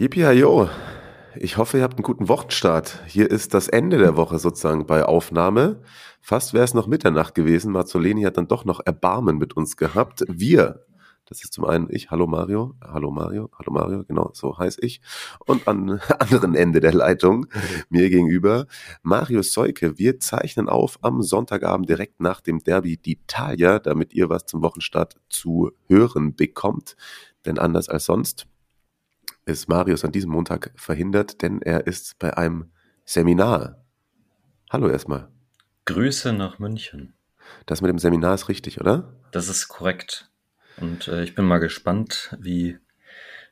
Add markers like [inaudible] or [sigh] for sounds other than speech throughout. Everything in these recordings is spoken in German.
Yippie Ich hoffe, ihr habt einen guten Wochenstart. Hier ist das Ende der Woche sozusagen bei Aufnahme. Fast wäre es noch Mitternacht gewesen. Mazzoleni hat dann doch noch Erbarmen mit uns gehabt. Wir, das ist zum einen ich, hallo Mario, hallo Mario, hallo Mario, genau, so heiß ich. Und am [laughs] anderen Ende der Leitung, mir gegenüber, Mario Seuke. Wir zeichnen auf am Sonntagabend direkt nach dem Derby d'Italia, damit ihr was zum Wochenstart zu hören bekommt. Denn anders als sonst ist Marius an diesem Montag verhindert, denn er ist bei einem Seminar. Hallo erstmal. Grüße nach München. Das mit dem Seminar ist richtig, oder? Das ist korrekt. Und äh, ich bin mal gespannt, wie,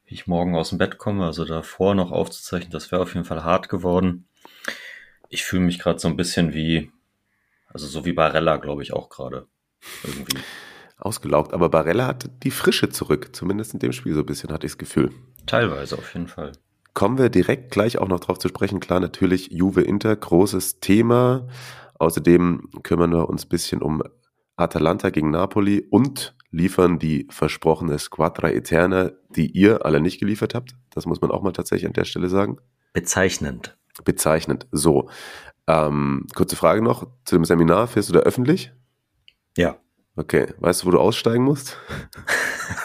wie ich morgen aus dem Bett komme. Also davor noch aufzuzeichnen, das wäre auf jeden Fall hart geworden. Ich fühle mich gerade so ein bisschen wie, also so wie Barella, glaube ich, auch gerade. Irgendwie. Ausgelaugt. Aber Barella hat die Frische zurück. Zumindest in dem Spiel so ein bisschen, hatte ich das Gefühl. Teilweise auf jeden Fall. Kommen wir direkt gleich auch noch drauf zu sprechen. Klar, natürlich Juve Inter, großes Thema. Außerdem kümmern wir uns ein bisschen um Atalanta gegen Napoli und liefern die versprochene Squadra Eterna, die ihr alle nicht geliefert habt. Das muss man auch mal tatsächlich an der Stelle sagen. Bezeichnend. Bezeichnend. So. Ähm, kurze Frage noch zu dem Seminar. Fährst du da öffentlich? Ja. Okay. Weißt du, wo du aussteigen musst?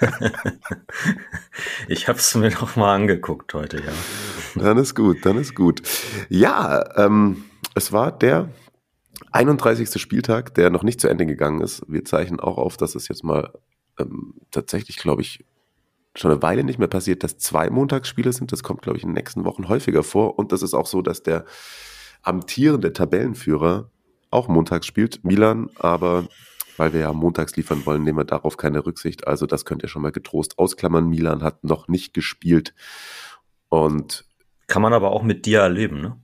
[laughs] ich habe es mir noch mal angeguckt heute, ja. Dann ist gut, dann ist gut. Ja, ähm, es war der 31. Spieltag, der noch nicht zu Ende gegangen ist. Wir zeichnen auch auf, dass es jetzt mal ähm, tatsächlich, glaube ich, schon eine Weile nicht mehr passiert, dass zwei Montagsspiele sind. Das kommt, glaube ich, in den nächsten Wochen häufiger vor. Und das ist auch so, dass der amtierende Tabellenführer auch montags spielt, Milan, aber weil wir ja montags liefern wollen, nehmen wir darauf keine Rücksicht. Also das könnt ihr schon mal getrost ausklammern. Milan hat noch nicht gespielt und kann man aber auch mit dir erleben, ne?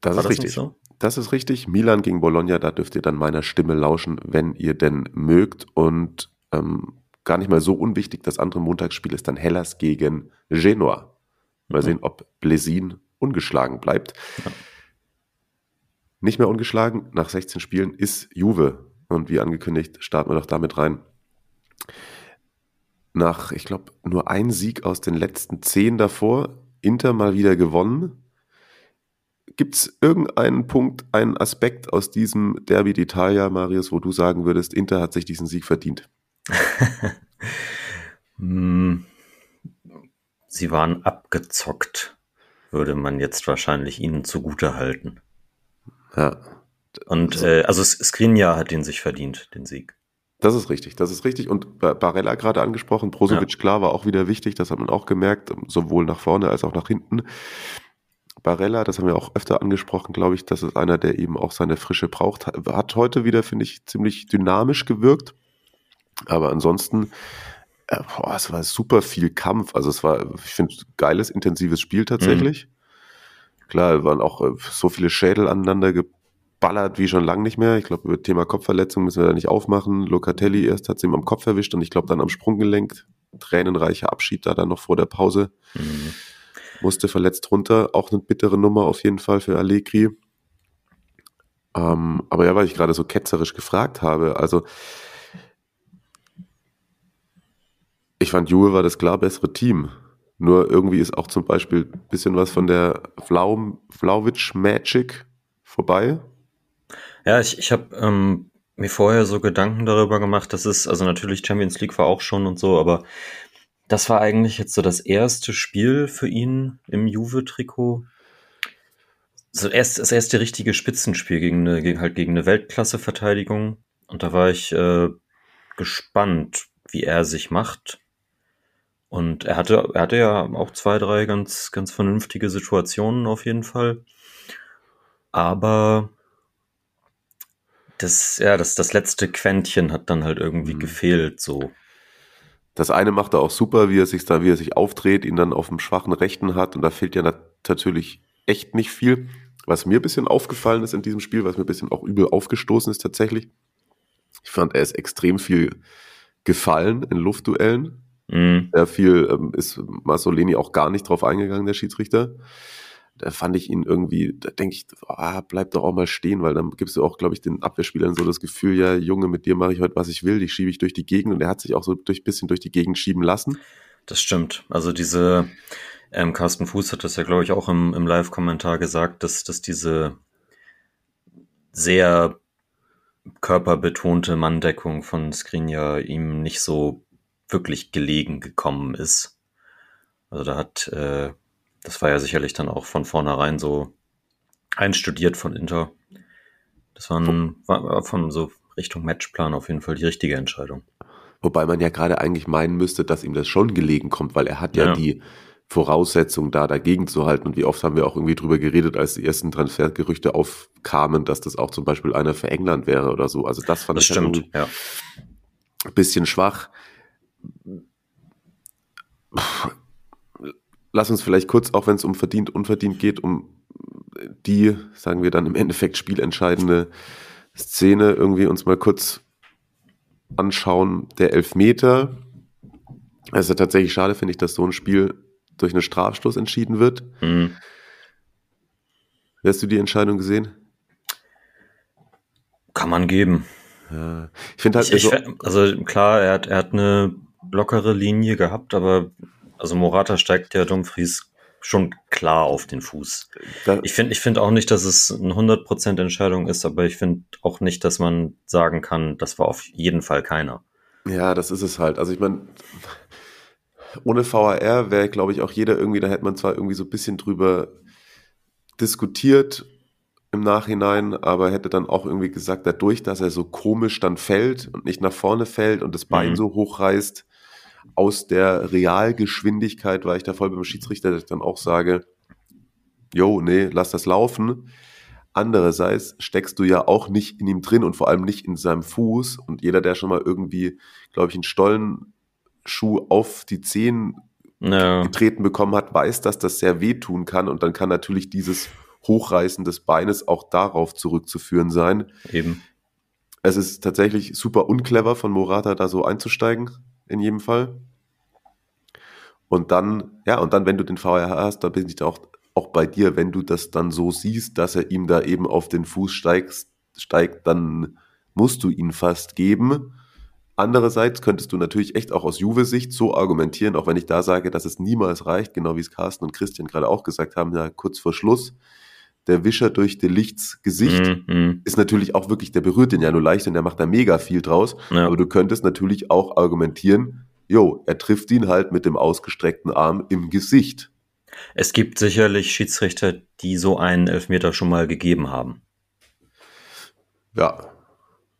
Das War ist das richtig. So? Das ist richtig. Milan gegen Bologna, da dürft ihr dann meiner Stimme lauschen, wenn ihr denn mögt. Und ähm, gar nicht mal so unwichtig, das andere Montagsspiel ist dann Hellas gegen Genoa. Mal mhm. sehen, ob Blesin ungeschlagen bleibt. Ja. Nicht mehr ungeschlagen nach 16 Spielen ist Juve. Und wie angekündigt, starten wir doch damit rein. Nach, ich glaube, nur ein Sieg aus den letzten zehn davor, Inter mal wieder gewonnen. Gibt es irgendeinen Punkt, einen Aspekt aus diesem Derby d'Italia, Marius, wo du sagen würdest, Inter hat sich diesen Sieg verdient? [laughs] Hm. Sie waren abgezockt, würde man jetzt wahrscheinlich ihnen zugute halten. Ja. Und äh, also Skriniar hat den sich verdient, den Sieg. Das ist richtig, das ist richtig. Und Barella gerade angesprochen, Brozovic ja. klar war auch wieder wichtig, das hat man auch gemerkt, sowohl nach vorne als auch nach hinten. Barella, das haben wir auch öfter angesprochen, glaube ich, das ist einer, der eben auch seine Frische braucht. Hat heute wieder, finde ich, ziemlich dynamisch gewirkt. Aber ansonsten, äh, boah, es war super viel Kampf. Also es war, ich finde, geiles, intensives Spiel tatsächlich. Mhm. Klar, waren auch äh, so viele Schädel aneinander ballert wie schon lange nicht mehr. Ich glaube, über Thema Kopfverletzung müssen wir da nicht aufmachen. Locatelli erst hat sie ihm am Kopf erwischt und ich glaube dann am Sprunggelenk. Tränenreicher Abschied da dann noch vor der Pause. Mhm. Musste verletzt runter. Auch eine bittere Nummer auf jeden Fall für Allegri. Ähm, aber ja, weil ich gerade so ketzerisch gefragt habe, also ich fand Juve war das klar bessere Team. Nur irgendwie ist auch zum Beispiel ein bisschen was von der Flau, Flauwitsch Magic vorbei. Ja, ich, ich habe ähm, mir vorher so Gedanken darüber gemacht, dass es, also natürlich Champions League war auch schon und so, aber das war eigentlich jetzt so das erste Spiel für ihn im Juve-Trikot. So erst, das erste richtige Spitzenspiel gegen eine, gegen, halt gegen eine Weltklasse-Verteidigung. Und da war ich äh, gespannt, wie er sich macht. Und er hatte, er hatte ja auch zwei, drei ganz, ganz vernünftige Situationen auf jeden Fall. Aber das, ja, das, das letzte Quäntchen hat dann halt irgendwie mhm. gefehlt, so. Das eine macht er auch super, wie er sich da, wie er sich aufdreht, ihn dann auf dem schwachen Rechten hat und da fehlt ja natürlich echt nicht viel. Was mir ein bisschen aufgefallen ist in diesem Spiel, was mir ein bisschen auch übel aufgestoßen ist tatsächlich. Ich fand, er ist extrem viel gefallen in Luftduellen. Mhm. Sehr viel ähm, ist Masolini auch gar nicht drauf eingegangen, der Schiedsrichter da fand ich ihn irgendwie, da denke ich, ah, bleib doch auch mal stehen, weil dann gibst du auch, glaube ich, den Abwehrspielern so das Gefühl, ja, Junge, mit dir mache ich heute, was ich will, die schiebe ich durch die Gegend und er hat sich auch so durch bisschen durch die Gegend schieben lassen. Das stimmt. Also diese, ähm, Carsten Fuß hat das ja, glaube ich, auch im, im Live-Kommentar gesagt, dass, dass diese sehr körperbetonte Manndeckung von Skriniar ihm nicht so wirklich gelegen gekommen ist. Also da hat äh, das war ja sicherlich dann auch von vornherein so einstudiert von Inter. Das war, ein, war von so Richtung Matchplan auf jeden Fall die richtige Entscheidung. Wobei man ja gerade eigentlich meinen müsste, dass ihm das schon gelegen kommt, weil er hat ja, ja. die Voraussetzung da dagegen zu halten. Und wie oft haben wir auch irgendwie drüber geredet, als die ersten Transfergerüchte aufkamen, dass das auch zum Beispiel einer für England wäre oder so. Also das fand das ich stimmt, ja. ein bisschen schwach lass uns vielleicht kurz, auch wenn es um verdient, unverdient geht, um die, sagen wir dann im Endeffekt spielentscheidende Szene irgendwie uns mal kurz anschauen. Der Elfmeter. Also tatsächlich schade finde ich, dass so ein Spiel durch einen Strafstoß entschieden wird. Mhm. Hast du die Entscheidung gesehen? Kann man geben. Ja. Ich finde halt. Ich, ich, also klar, er hat, er hat eine lockere Linie gehabt, aber also Morata steigt ja Dumfries schon klar auf den Fuß. Da, ich finde ich finde auch nicht, dass es eine 100% Entscheidung ist, aber ich finde auch nicht, dass man sagen kann, das war auf jeden Fall keiner. Ja, das ist es halt. Also ich meine, ohne VAR wäre, glaube ich, auch jeder irgendwie, da hätte man zwar irgendwie so ein bisschen drüber diskutiert im Nachhinein, aber hätte dann auch irgendwie gesagt, dadurch, dass er so komisch dann fällt und nicht nach vorne fällt und das Bein mhm. so hoch reißt, aus der Realgeschwindigkeit war ich da voll beim Schiedsrichter, dass ich dann auch sage, jo, nee, lass das laufen. Andererseits steckst du ja auch nicht in ihm drin und vor allem nicht in seinem Fuß. Und jeder, der schon mal irgendwie, glaube ich, einen Stollenschuh auf die Zehen no. getreten bekommen hat, weiß, dass das sehr wehtun kann. Und dann kann natürlich dieses Hochreißen des Beines auch darauf zurückzuführen sein. Eben. Es ist tatsächlich super unclever von Morata da so einzusteigen in jedem Fall. Und dann, ja, und dann, wenn du den VR hast, da bin ich auch, auch bei dir, wenn du das dann so siehst, dass er ihm da eben auf den Fuß steigst, steigt, dann musst du ihn fast geben. Andererseits könntest du natürlich echt auch aus Juve-Sicht so argumentieren, auch wenn ich da sage, dass es niemals reicht, genau wie es Carsten und Christian gerade auch gesagt haben, ja, kurz vor Schluss. Der Wischer durch Delichts Gesicht mm, mm. ist natürlich auch wirklich, der berührt den ja nur leicht und der macht da mega viel draus. Ja. Aber du könntest natürlich auch argumentieren, jo, er trifft ihn halt mit dem ausgestreckten Arm im Gesicht. Es gibt sicherlich Schiedsrichter, die so einen Elfmeter schon mal gegeben haben. Ja,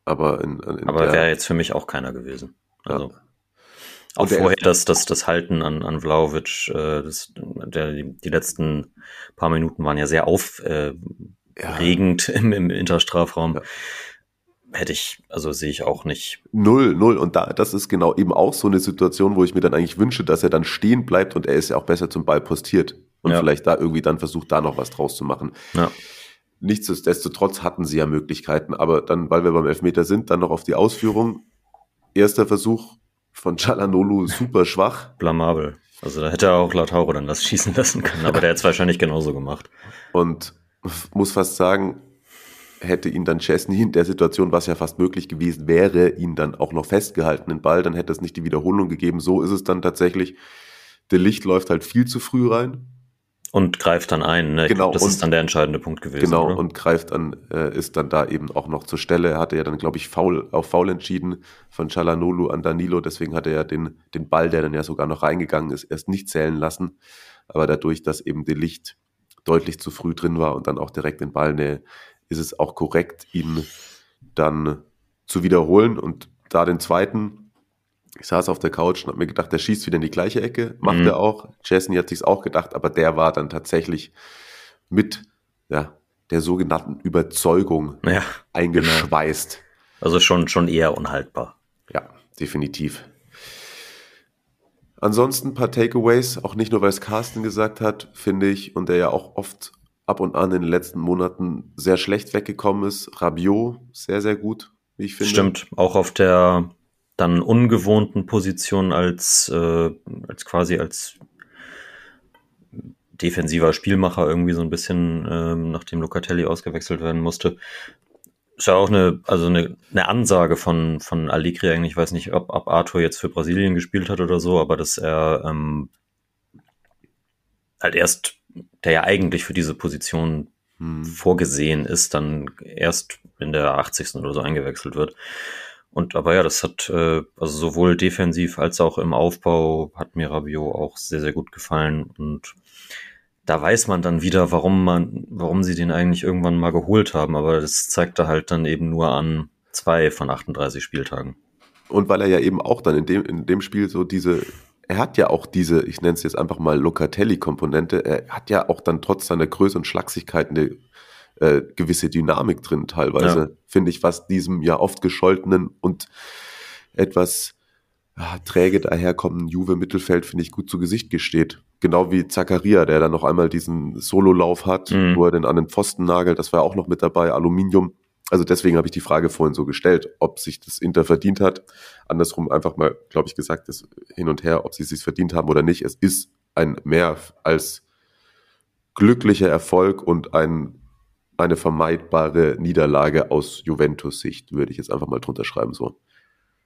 aber in, in aber wäre jetzt für mich auch keiner gewesen. Also ja. Auch vorher das, das, das Halten an, an Vlaovic, äh, das, der, die letzten paar Minuten waren ja sehr aufregend äh, ja. [laughs] im, im Interstrafraum. Ja hätte ich, also sehe ich auch nicht. Null, null. Und da, das ist genau eben auch so eine Situation, wo ich mir dann eigentlich wünsche, dass er dann stehen bleibt und er ist ja auch besser zum Ball postiert und ja. vielleicht da irgendwie dann versucht, da noch was draus zu machen. Ja. Nichtsdestotrotz hatten sie ja Möglichkeiten, aber dann, weil wir beim Elfmeter sind, dann noch auf die Ausführung. Erster Versuch von Chalanolu super schwach. Blamabel. Also da hätte er auch Lautaro dann das schießen lassen können, aber der hat es wahrscheinlich genauso gemacht. Und muss fast sagen, hätte ihn dann Chesney in der Situation, was ja fast möglich gewesen wäre, ihn dann auch noch festgehalten, den Ball, dann hätte es nicht die Wiederholung gegeben. So ist es dann tatsächlich. Der Licht läuft halt viel zu früh rein. Und greift dann ein, ne? Genau. Das und, ist dann der entscheidende Punkt gewesen. Genau, oder? und greift dann, äh, ist dann da eben auch noch zur Stelle. Er hatte ja dann, glaube ich, faul, auf faul entschieden von Chalanolu an Danilo, deswegen hat er ja den, den Ball, der dann ja sogar noch reingegangen ist, erst nicht zählen lassen. Aber dadurch, dass eben der Licht deutlich zu früh drin war und dann auch direkt in Ballnähe, ist es auch korrekt, ihn dann zu wiederholen und da den zweiten. Ich saß auf der Couch und habe mir gedacht, der schießt wieder in die gleiche Ecke, macht mhm. er auch. Chesney hat sich's auch gedacht, aber der war dann tatsächlich mit ja, der sogenannten Überzeugung ja, eingeschweißt. Genau. Also schon, schon eher unhaltbar. Ja, definitiv. Ansonsten ein paar Takeaways, auch nicht nur, weil es Carsten gesagt hat, finde ich, und der ja auch oft ab und an in den letzten Monaten sehr schlecht weggekommen ist. Rabiot, sehr, sehr gut, wie ich finde. Stimmt, auch auf der dann ungewohnten Position als, äh, als quasi als defensiver Spielmacher irgendwie so ein bisschen, ähm, nachdem Locatelli ausgewechselt werden musste. Ist ja auch eine, also eine, eine Ansage von, von Allegri eigentlich. Ich weiß nicht, ob, ob Arthur jetzt für Brasilien gespielt hat oder so, aber dass er ähm, halt erst, der ja eigentlich für diese Position hm. vorgesehen ist, dann erst in der 80. oder so eingewechselt wird. Und aber ja, das hat äh, also sowohl defensiv als auch im Aufbau hat mir Rabiot auch sehr, sehr gut gefallen. Und da weiß man dann wieder, warum man, warum sie den eigentlich irgendwann mal geholt haben. Aber das zeigte halt dann eben nur an zwei von 38 Spieltagen. Und weil er ja eben auch dann in dem, in dem Spiel so diese, er hat ja auch diese, ich nenne es jetzt einfach mal Locatelli-Komponente, er hat ja auch dann trotz seiner Größe und Schlagsigkeit eine äh, gewisse Dynamik drin teilweise, ja. finde ich, was diesem ja oft gescholtenen und etwas ja, träge daherkommenden Juve-Mittelfeld, finde ich, gut zu Gesicht gesteht. Genau wie Zakaria, der dann noch einmal diesen Sololauf hat, mhm. wo er den an den Pfosten nagelt. Das war auch noch mit dabei, Aluminium. Also deswegen habe ich die Frage vorhin so gestellt, ob sich das Inter verdient hat. Andersrum einfach mal, glaube ich, gesagt, das hin und her, ob sie es sich verdient haben oder nicht. Es ist ein mehr als glücklicher Erfolg und ein, eine vermeidbare Niederlage aus Juventus-Sicht, würde ich jetzt einfach mal drunter schreiben so.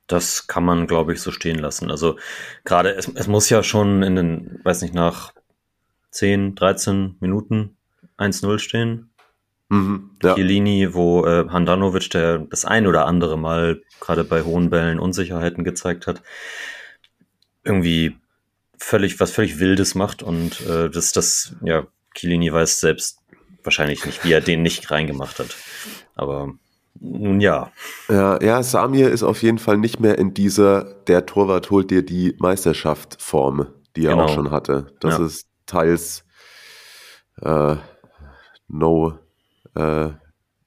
Das kann man, glaube ich, so stehen lassen. Also gerade, es, es muss ja schon in den, weiß nicht, nach 10, 13 Minuten 1-0 stehen. Mhm, ja. Chiellini, wo äh, Handanovic, der das ein oder andere Mal gerade bei hohen Bällen Unsicherheiten gezeigt hat, irgendwie völlig, was völlig Wildes macht und äh, das, das, ja, Chiellini weiß selbst wahrscheinlich nicht, wie er den nicht reingemacht hat. Aber nun ja. Ja, ja, Samir ist auf jeden Fall nicht mehr in dieser, der Torwart holt dir die Meisterschaft Form, die er genau. auch schon hatte. Das ja. ist teils äh, no äh,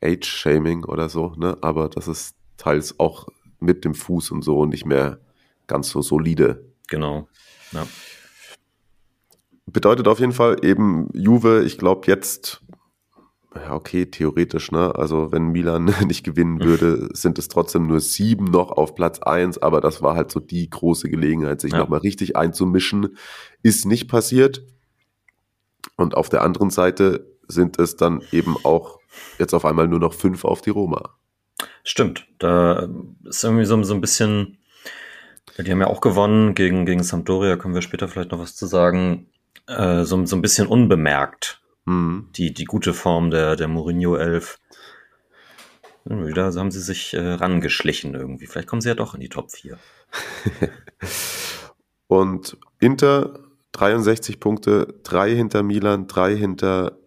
Age-Shaming oder so, ne? Aber das ist teils auch mit dem Fuß und so nicht mehr ganz so solide. Genau. Ja. Bedeutet auf jeden Fall eben Juve, ich glaube jetzt ja, okay, theoretisch, ne? Also wenn Milan [laughs] nicht gewinnen würde, sind es trotzdem nur sieben noch auf Platz eins, aber das war halt so die große Gelegenheit, sich ja. nochmal richtig einzumischen. Ist nicht passiert. Und auf der anderen Seite sind es dann eben auch jetzt auf einmal nur noch fünf auf die Roma. Stimmt, da ist irgendwie so, so ein bisschen, die haben ja auch gewonnen gegen, gegen Sampdoria, können wir später vielleicht noch was zu sagen, äh, so, so ein bisschen unbemerkt Mhm. Die, die gute Form der, der Mourinho 11. Wieder haben sie sich äh, rangeschlichen irgendwie. Vielleicht kommen sie ja doch in die Top 4. [laughs] Und Inter 63 Punkte, drei hinter Milan, drei hinter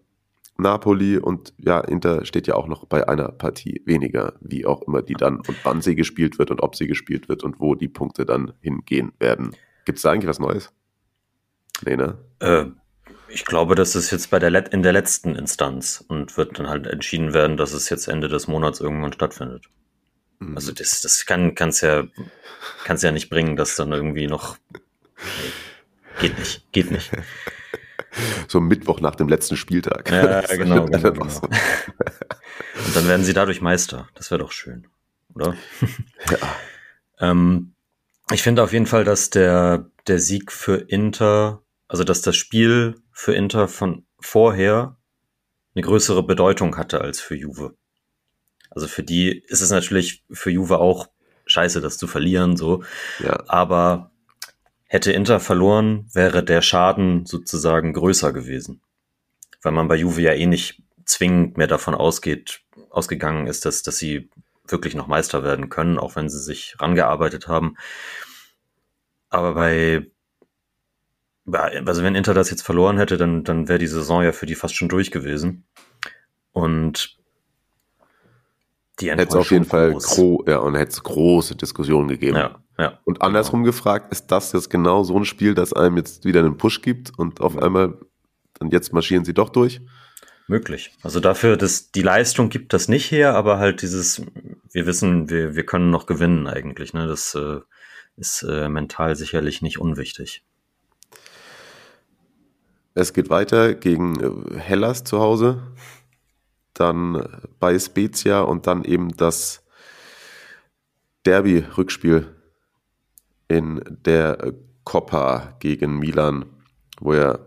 Napoli und ja, Inter steht ja auch noch bei einer Partie weniger, wie auch immer die dann und wann sie gespielt wird und ob sie gespielt wird und wo die Punkte dann hingehen werden. Gibt es da eigentlich was Neues? Nee, ne? Äh, ich glaube, das ist jetzt bei der Let in der letzten Instanz und wird dann halt entschieden werden, dass es jetzt Ende des Monats irgendwann stattfindet. Mhm. Also das, das kann kann's ja kann's ja nicht bringen, dass dann irgendwie noch geht nicht, geht nicht. [laughs] So Mittwoch nach dem letzten Spieltag. Ja, [laughs] genau. genau, genau. [laughs] und dann werden sie dadurch Meister. Das wäre doch schön, oder? Ja. ähm, ich finde auf jeden Fall, dass der, der Sieg für Inter, also dass das Spiel für Inter von vorher eine größere Bedeutung hatte als für Juve. Also für die ist es natürlich für Juve auch scheiße, das zu verlieren, so. Ja. Aber hätte Inter verloren, wäre der Schaden sozusagen größer gewesen. Weil man bei Juve ja eh nicht zwingend mehr davon ausgeht, ausgegangen ist, dass, dass sie wirklich noch Meister werden können, auch wenn sie sich rangearbeitet haben. Aber bei also wenn Inter das jetzt verloren hätte, dann, dann wäre die Saison ja für die fast schon durch gewesen. Und die Hätte es auf jeden Fall gro ja, und hätte große Diskussionen gegeben. Ja, ja. Und andersrum genau. gefragt, ist das jetzt genau so ein Spiel, das einem jetzt wieder einen Push gibt und auf einmal, dann jetzt marschieren sie doch durch? Möglich. Also dafür, dass die Leistung gibt das nicht her, aber halt dieses, wir wissen, wir, wir können noch gewinnen eigentlich. Ne? Das, äh, ist äh, mental sicherlich nicht unwichtig. Es geht weiter gegen äh, Hellas zu Hause, dann bei Spezia und dann eben das Derby-Rückspiel in der Coppa gegen Milan, wo ja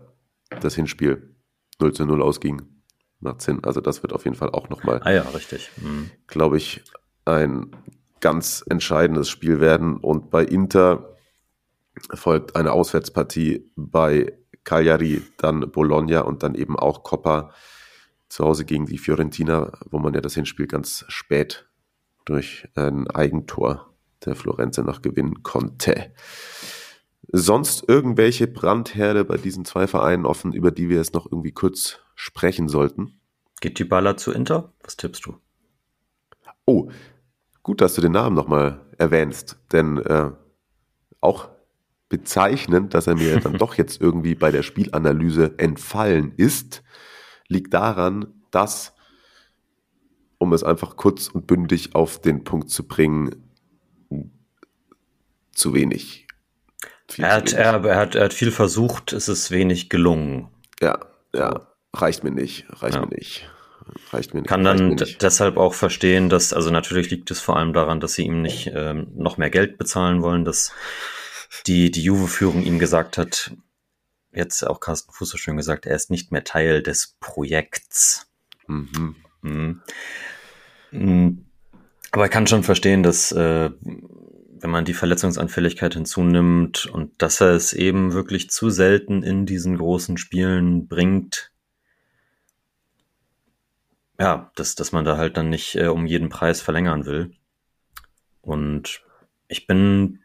das Hinspiel 0 zu 0 ausging. Macht Sinn. Also das wird auf jeden Fall auch nochmal, Ah ja, richtig. Mhm. glaube ich, ein ganz entscheidendes Spiel werden. Und bei Inter folgt eine Auswärtspartie bei Cagliari, dann Bologna und dann eben auch Coppa zu Hause gegen die Fiorentina, wo man ja das Hinspiel ganz spät durch ein Eigentor der Florenze noch gewinnen konnte. Sonst irgendwelche Brandherde bei diesen zwei Vereinen offen, über die wir jetzt noch irgendwie kurz sprechen sollten? Geht die Baller zu Inter? Was tippst du? Oh, gut, dass du den Namen nochmal erwähnst, denn äh, auch bezeichnend, dass er mir dann [laughs] doch jetzt irgendwie bei der Spielanalyse entfallen ist, liegt daran, dass, um es einfach kurz und bündig auf den Punkt zu bringen, zu wenig. Viel Er zu hat, wenig. er, er, hat, er hat viel versucht, es ist wenig gelungen. Ja, ja, reicht mir nicht, reicht Ja. mir nicht. Reicht mir nicht. Kann dann deshalb auch verstehen, dass, also natürlich liegt es vor allem daran, dass sie ihm nicht ähm, noch mehr Geld bezahlen wollen, dass die, die Juve-Führung ihm gesagt hat, jetzt auch Carsten Fuß so schön gesagt, er ist nicht mehr Teil des Projekts. Mhm. Mhm. Mhm. Aber ich kann schon verstehen, dass äh, wenn man die Verletzungsanfälligkeit hinzunimmt und dass er es eben wirklich zu selten in diesen großen Spielen bringt, ja, dass, dass man da halt dann nicht äh, um jeden Preis verlängern will. Und ich bin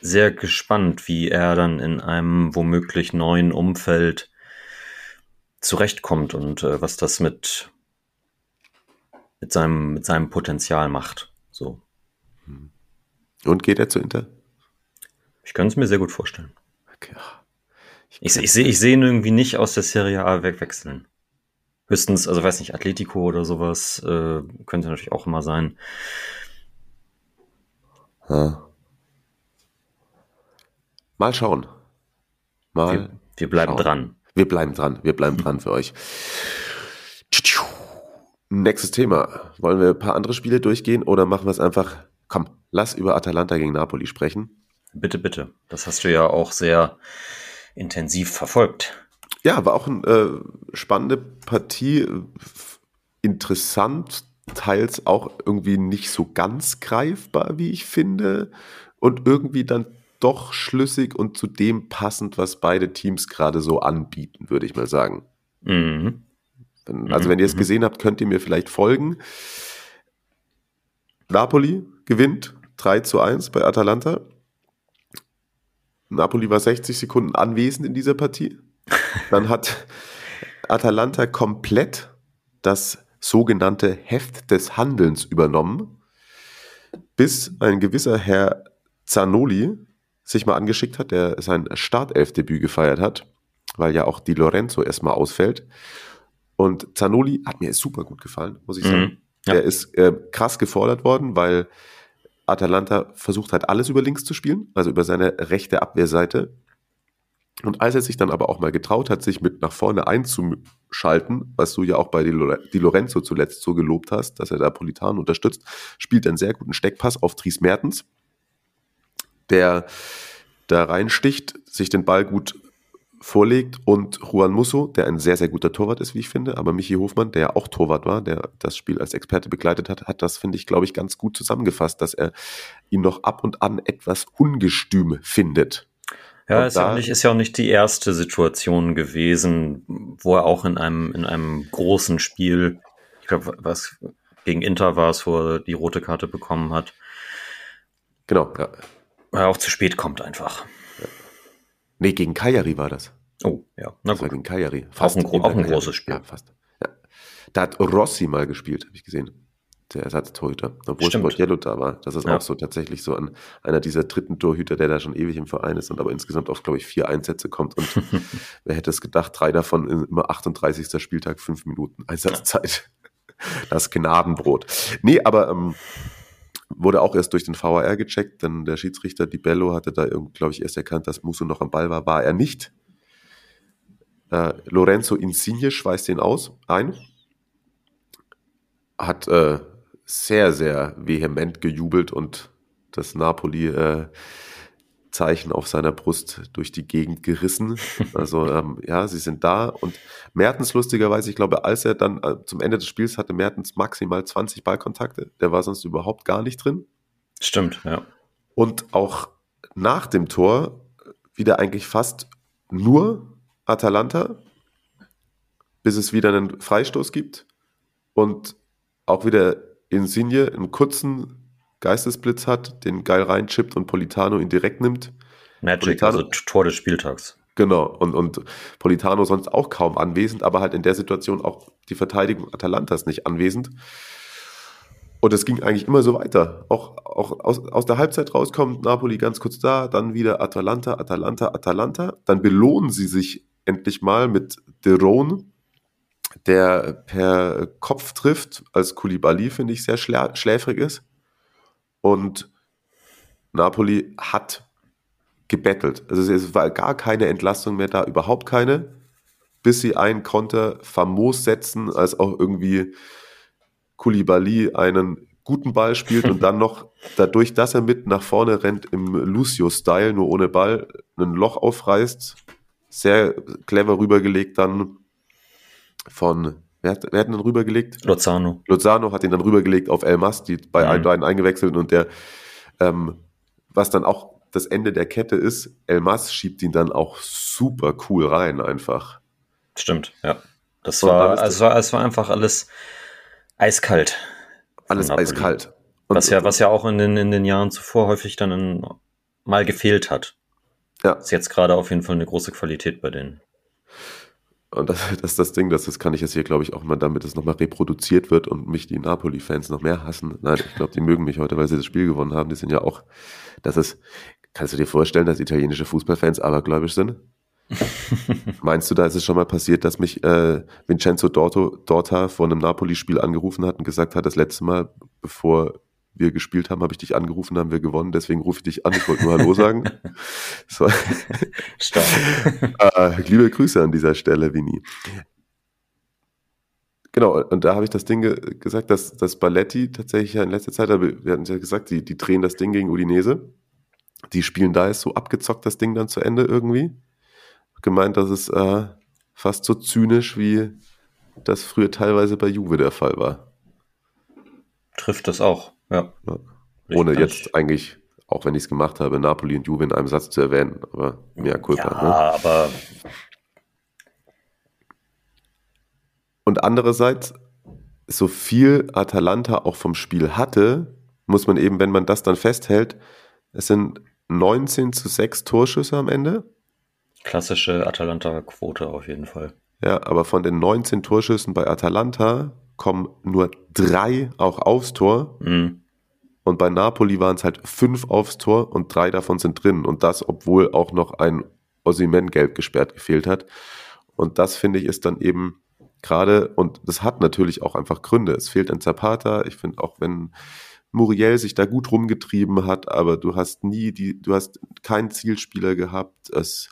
sehr gespannt, wie er dann in einem womöglich neuen Umfeld zurechtkommt und äh, was das mit, mit, seinem, mit seinem Potenzial macht. So. Und geht er zu Inter? Ich könnte es mir sehr gut vorstellen. Okay. Ich, ich sehe ich seh ihn irgendwie nicht aus der Serie A wegwechseln. Höchstens, also weiß nicht, Atletico oder sowas äh, könnte natürlich auch immer sein. Ja. Mal schauen. Mal. Wir, wir bleiben schauen. dran. Wir bleiben dran. Wir bleiben dran für euch. Nächstes Thema. Wollen wir ein paar andere Spiele durchgehen oder machen wir es einfach? Komm, lass über Atalanta gegen Napoli sprechen. Bitte, bitte. Das hast du ja auch sehr intensiv verfolgt. Ja, war auch eine äh, spannende Partie. Interessant, teils auch irgendwie nicht so ganz greifbar, wie ich finde. Und irgendwie dann doch schlüssig und zu dem passend, was beide Teams gerade so anbieten, würde ich mal sagen. Mhm. Wenn, also wenn ihr es gesehen habt, könnt ihr mir vielleicht folgen. Napoli gewinnt 3 zu 1 bei Atalanta. Napoli war 60 Sekunden anwesend in dieser Partie. Dann hat [laughs] Atalanta komplett das sogenannte Heft des Handelns übernommen, bis ein gewisser Herr Zanoli sich mal angeschickt hat, der sein Startelfdebüt gefeiert hat, weil ja auch Di Lorenzo erstmal ausfällt. Und Zanoli hat mir super gut gefallen, muss ich sagen. Mhm. Ja. Er ist äh, krass gefordert worden, weil Atalanta versucht hat, alles über links zu spielen, also über seine rechte Abwehrseite. Und als er sich dann aber auch mal getraut hat, sich mit nach vorne einzuschalten, was du ja auch bei Di Lore- Di Lorenzo zuletzt so gelobt hast, dass er da Politano unterstützt, spielt einen sehr guten Steckpass auf Dries Mertens, der da reinsticht, sich den Ball gut vorlegt und Juan Musso, der ein sehr, sehr guter Torwart ist, wie ich finde, aber Michi Hofmann, der ja auch Torwart war, der das Spiel als Experte begleitet hat, hat das, finde ich, glaube ich, ganz gut zusammengefasst, dass er ihn noch ab und an etwas ungestüm findet. Ja, Und ist ja, nicht, ist ja auch nicht die erste Situation gewesen, wo er auch in einem, in einem großen Spiel, ich glaube, was gegen Inter war es, wo er die rote Karte bekommen hat, Genau, ja. Er auch zu spät kommt einfach. Nee, gegen Kajari war das. Oh, ja, na Das gut. gegen Kajari. Auch ein auch ein großes Spiel. Ja, fast. Ja. Da hat Rossi mal gespielt, habe ich gesehen. Der Ersatztorhüter. Obwohl. Sportiello da war. Das ist Ja. auch so tatsächlich so ein, einer dieser dritten Torhüter, der da schon ewig im Verein ist und aber insgesamt auf, glaube ich, vier Einsätze kommt. Und [laughs] wer hätte es gedacht, drei davon immer 38. Spieltag, fünf Minuten Einsatzzeit. Das Gnadenbrot. Nee, aber ähm, Wurde auch erst durch den VAR gecheckt, denn der Schiedsrichter Di Bello hatte da, glaube ich, erst erkannt, dass Musso noch am Ball war. War er nicht. Äh, Lorenzo Insigne schweißt ihn aus, ein. Hat äh, sehr, sehr vehement gejubelt und das Napoli äh, Zeichen auf seiner Brust durch die Gegend gerissen. [laughs] Also ähm, ja, sie sind da und Mertens lustigerweise, ich glaube, als er dann äh, zum Ende des Spiels hatte Mertens maximal 20 Ballkontakte, der war sonst überhaupt gar nicht drin. Stimmt, ja. Und auch nach dem Tor wieder eigentlich fast nur Atalanta, bis es wieder einen Freistoß gibt und auch wieder Insigne einen kurzen Geistesblitz hat, den geil reinchippt und Politano ihn direkt nimmt. Magic, Politano, also Tor des Spieltags. Genau, und, und Politano sonst auch kaum anwesend, aber halt in der Situation auch die Verteidigung Atalantas nicht anwesend. Und es ging eigentlich immer so weiter. Auch, auch aus, aus der Halbzeit rauskommt Napoli ganz kurz da, dann wieder Atalanta, Atalanta, Atalanta. Dann belohnen sie sich endlich mal mit Derone, der per Kopf trifft, als Koulibaly, finde ich, sehr schläfrig ist. Und Napoli hat gebettelt. Also es war gar keine Entlastung mehr da, überhaupt keine, bis sie einen Konter famos setzen, als auch irgendwie Koulibaly einen guten Ball spielt und dann noch [laughs] dadurch, dass er mit nach vorne rennt im Lucio-Style, nur ohne Ball, ein Loch aufreißt. Sehr clever rübergelegt dann von Wer hat, wer hat ihn dann rübergelegt? Lozano. Lozano hat ihn dann rübergelegt auf El Masti, bei mhm. beiden eingewechselt und der, ähm, was dann auch das Ende der Kette ist, El Mas schiebt ihn dann auch super cool rein einfach. Stimmt, ja. Das war, also es war, es war einfach alles eiskalt. Alles eiskalt. Und, was ja, was ja auch in den, in den Jahren zuvor häufig dann in, mal gefehlt hat. Ja. Ist jetzt gerade auf jeden Fall eine große Qualität bei denen. Und das, [laughs] das ist das Ding, das, das kann ich jetzt hier, glaube ich, auch mal, damit es nochmal reproduziert wird und mich die Napoli-Fans noch mehr hassen. Nein, ich glaube, die mögen mich heute, weil sie das Spiel gewonnen haben. Die sind ja auch, das ist, kannst du dir vorstellen, dass italienische Fußballfans abergläubisch sind? [laughs] Meinst du, da ist es schon mal passiert, dass mich äh, Vincenzo Dorto, Dorta vor einem Napoli-Spiel angerufen hat und gesagt hat, das letzte Mal, bevor wir gespielt haben, habe ich dich angerufen, haben wir gewonnen, deswegen rufe ich dich an. Ich wollte nur Hallo sagen. [laughs] So. [laughs] Äh, liebe Grüße an dieser Stelle, Vini. Genau, und da habe ich das Ding ge gesagt, dass, dass Balletti tatsächlich ja in letzter Zeit, wir hatten ja gesagt, die, die drehen das Ding gegen Udinese. Die spielen da ist so abgezockt das Ding dann zu Ende irgendwie. Gemeint, dass es äh, fast so zynisch wie das früher teilweise bei Juve der Fall war. Trifft das auch. Ja. ja. Ohne jetzt eigentlich, auch wenn ich es gemacht habe, Napoli und Juve in einem Satz zu erwähnen, aber mehr Culpa. Ja, ne? aber. Und andererseits, so viel Atalanta auch vom Spiel hatte, muss man eben, wenn man das dann festhält, es sind 19 zu 6 Torschüsse am Ende. Klassische Atalanta-Quote auf jeden Fall. Ja, aber von den 19 Torschüssen bei Atalanta kommen nur drei auch aufs Tor. Mhm. Und bei Napoli waren es halt fünf aufs Tor und drei davon sind drin. Und das, obwohl auch noch ein Ossiman gelb gesperrt gefehlt hat. Und das finde ich ist dann eben gerade, und das hat natürlich auch einfach Gründe. Es fehlt ein Zapata. Ich finde auch, wenn Muriel sich da gut rumgetrieben hat, aber du hast nie die, du hast keinen Zielspieler gehabt. Es,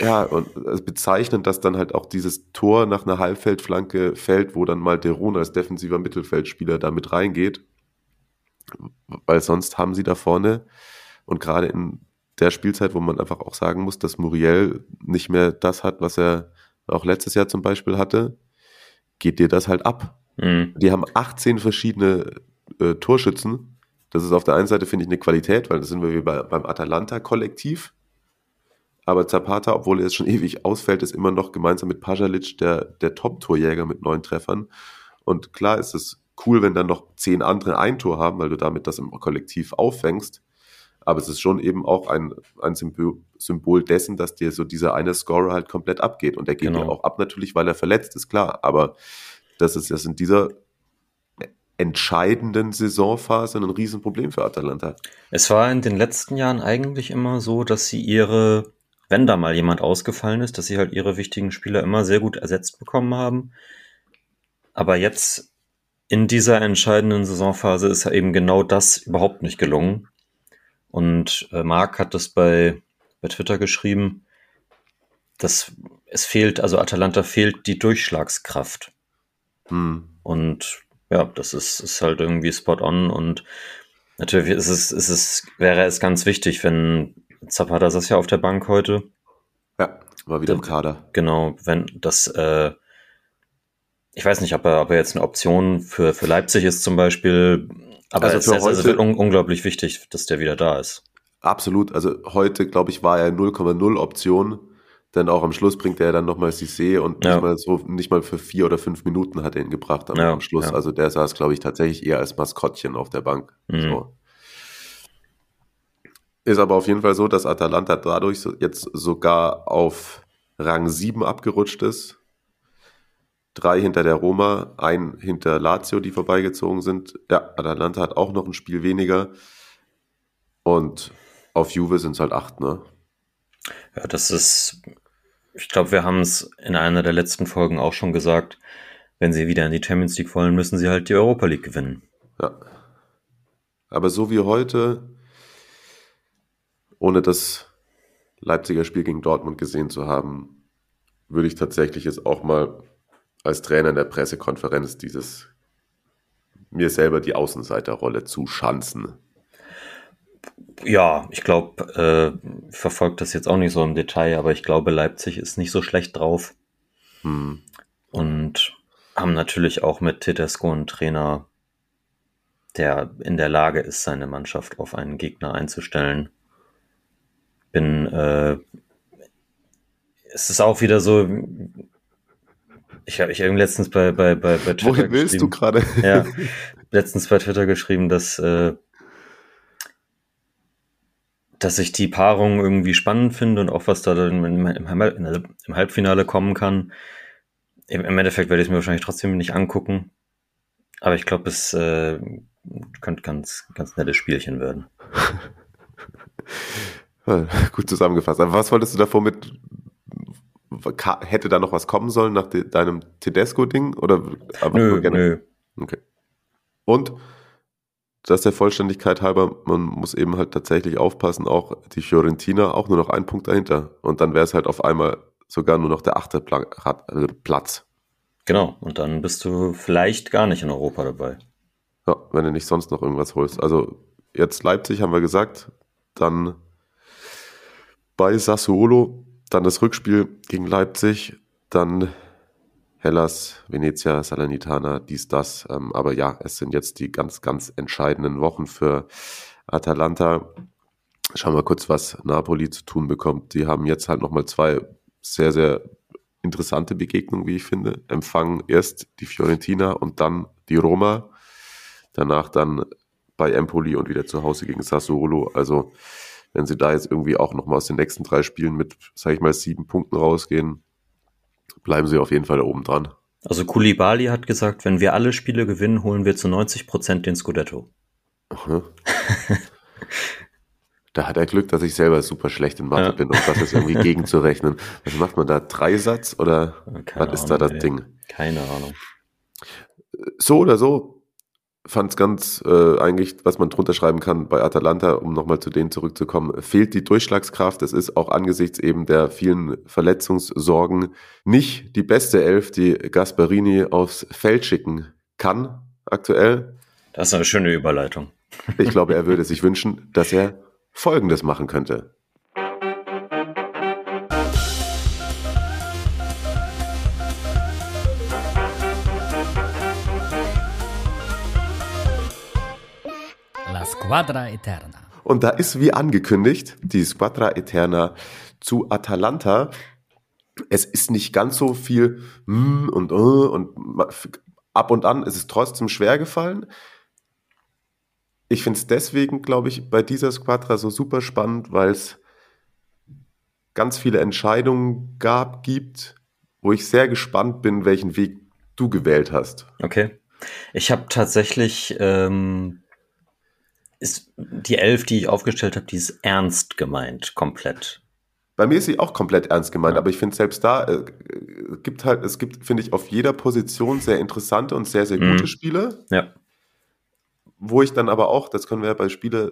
ja, und es bezeichnend, dass dann halt auch dieses Tor nach einer Halbfeldflanke fällt, wo dann mal Deron als defensiver Mittelfeldspieler da mit reingeht. Weil sonst haben sie da vorne und gerade in der Spielzeit, wo man einfach auch sagen muss, dass Muriel nicht mehr das hat, was er auch letztes Jahr zum Beispiel hatte, geht dir das halt ab. Mhm. Die haben 18 verschiedene äh, Torschützen. Das ist auf der einen Seite, finde ich, eine Qualität, weil das sind wir wie bei, beim Atalanta-Kollektiv aber Zapata, obwohl er jetzt schon [laughs] ewig ausfällt, ist immer noch gemeinsam mit Pajalic der, der Top-Torjäger mit neun Treffern. Und klar ist es cool, wenn dann noch zehn andere ein Tor haben, weil du damit das im Kollektiv auffängst. Aber es ist schon eben auch ein, ein Symbol dessen, dass dir so dieser eine Scorer halt komplett abgeht. Und der geht genau. ja auch ab natürlich, weil er verletzt ist, klar. Aber das ist das in dieser entscheidenden Saisonphase ein Riesenproblem für Atalanta. Es war in den letzten Jahren eigentlich immer so, dass sie ihre wenn da mal jemand ausgefallen ist, dass sie halt ihre wichtigen Spieler immer sehr gut ersetzt bekommen haben. Aber jetzt in dieser entscheidenden Saisonphase ist eben genau das überhaupt nicht gelungen. Und äh, Marc hat das bei, bei Twitter geschrieben, dass es fehlt, also Atalanta fehlt die Durchschlagskraft. Hm. Und ja, das ist, ist halt irgendwie spot on und natürlich ist es, ist es, wäre es ganz wichtig, wenn Zapata saß ja auf der Bank heute. Ja, war wieder im Kader. Genau, wenn das, äh, ich weiß nicht, ob er, ob er jetzt eine Option für, für Leipzig ist zum Beispiel, aber also es, heute, es wird un unglaublich wichtig, dass der wieder da ist. Absolut, also heute, glaube ich, war er 0,0 Option denn auch am Schluss bringt er dann nochmal Cissé und ja. nicht mal so, nicht mal für vier oder fünf Minuten hat er ihn gebracht am, ja, am Schluss. Ja. Also der saß, glaube ich, tatsächlich eher als Maskottchen auf der Bank. Mhm. So. Ist aber auf jeden Fall so, dass Atalanta dadurch jetzt sogar auf Rang 7 abgerutscht ist. Drei hinter der Roma, ein hinter Lazio, die vorbeigezogen sind. Ja, Atalanta hat auch noch ein Spiel weniger. Und auf Juve sind es halt acht, ne? Ja, das ist ich glaube, wir haben es in einer der letzten Folgen auch schon gesagt, wenn sie wieder in die Champions League wollen, müssen sie halt die Europa League gewinnen. Ja. Aber so wie heute, ohne das Leipziger Spiel gegen Dortmund gesehen zu haben, würde ich tatsächlich jetzt auch mal als Trainer in der Pressekonferenz dieses mir selber die Außenseiterrolle zuschanzen. Ja, ich glaube, äh, ich verfolge das jetzt auch nicht so im Detail, aber ich glaube, Leipzig ist nicht so schlecht drauf. Hm. Und haben natürlich auch mit Tedesco einen Trainer, der in der Lage ist, seine Mannschaft auf einen Gegner einzustellen. Bin, äh, es ist auch wieder so, ich habe ich hab letztens bei, bei, bei, bei Twitter Wohin willst du gerade? ja, [laughs] letztens bei Twitter geschrieben, dass äh, dass ich die Paarung irgendwie spannend finde und auch was da dann im, im, im Halbfinale kommen kann. Im, Im, Endeffekt werde ich es mir wahrscheinlich trotzdem nicht angucken. Aber ich glaube, es äh, könnte ganz, ganz nettes Spielchen werden. [laughs] Gut zusammengefasst. Aber was wolltest du davor mit hätte da noch was kommen sollen nach de, deinem Tedesco-Ding? Oder nö, nö. Okay. Und das der Vollständigkeit halber, man muss eben halt tatsächlich aufpassen, auch die Fiorentina auch nur noch ein Punkt dahinter. Und dann wäre es halt auf einmal sogar nur noch der achte äh, Platz. Genau, und dann bist du vielleicht gar nicht in Europa dabei. Ja, wenn du nicht sonst noch irgendwas holst. Also jetzt Leipzig haben wir gesagt, dann bei Sassuolo, dann das Rückspiel gegen Leipzig, dann Hellas, Venezia, Salernitana, dies, das. Ähm, aber ja, es sind jetzt die ganz, ganz entscheidenden Wochen für Atalanta. Schauen wir kurz, was Napoli zu tun bekommt. Die haben jetzt halt nochmal zwei sehr, sehr interessante Begegnungen, wie ich finde. Empfangen erst die Fiorentina und dann die Roma. Danach dann bei Empoli und wieder zu Hause gegen Sassuolo. Also, wenn sie da jetzt irgendwie auch nochmal aus den nächsten drei Spielen mit, sag ich mal, sieben Punkten rausgehen, bleiben sie auf jeden Fall da oben dran. Also Kulibali hat gesagt, wenn wir alle Spiele gewinnen, holen wir zu 90 Prozent den Scudetto. da hat er Glück, dass ich selber super schlecht in Mathe ja. bin, um das jetzt irgendwie gegenzurechnen. Was macht man da? Dreisatz oder Keine was ist da das ey. Ding? Keine Ahnung. So oder so, fand es ganz äh, eigentlich, was man drunter schreiben kann bei Atalanta, um nochmal zu denen zurückzukommen, fehlt die Durchschlagskraft. Es ist auch angesichts eben der vielen Verletzungssorgen nicht die beste Elf, die Gasparini aufs Feld schicken kann aktuell. Das ist eine schöne Überleitung. Ich glaube, er würde sich wünschen, dass er Folgendes machen könnte. Squadra Eterna. Und da ist wie angekündigt die Squadra Eterna zu Atalanta. Es ist nicht ganz so viel mm und uh und ab und an ist es trotzdem schwer gefallen. Ich finde es deswegen, glaube ich, bei dieser Squadra so super spannend, weil es ganz viele Entscheidungen gab, gibt, wo ich sehr gespannt bin, welchen Weg du gewählt hast. Okay. Ich habe tatsächlich ähm, ist die Elf, die ich aufgestellt habe, die ist ernst gemeint, komplett. Bei mir ist sie auch komplett ernst gemeint, ja. aber ich finde selbst da, äh, gibt halt, es gibt, finde ich, auf jeder Position sehr interessante und sehr, sehr Mhm. gute Spieler, Ja. wo ich dann aber auch, das können wir ja bei Spieler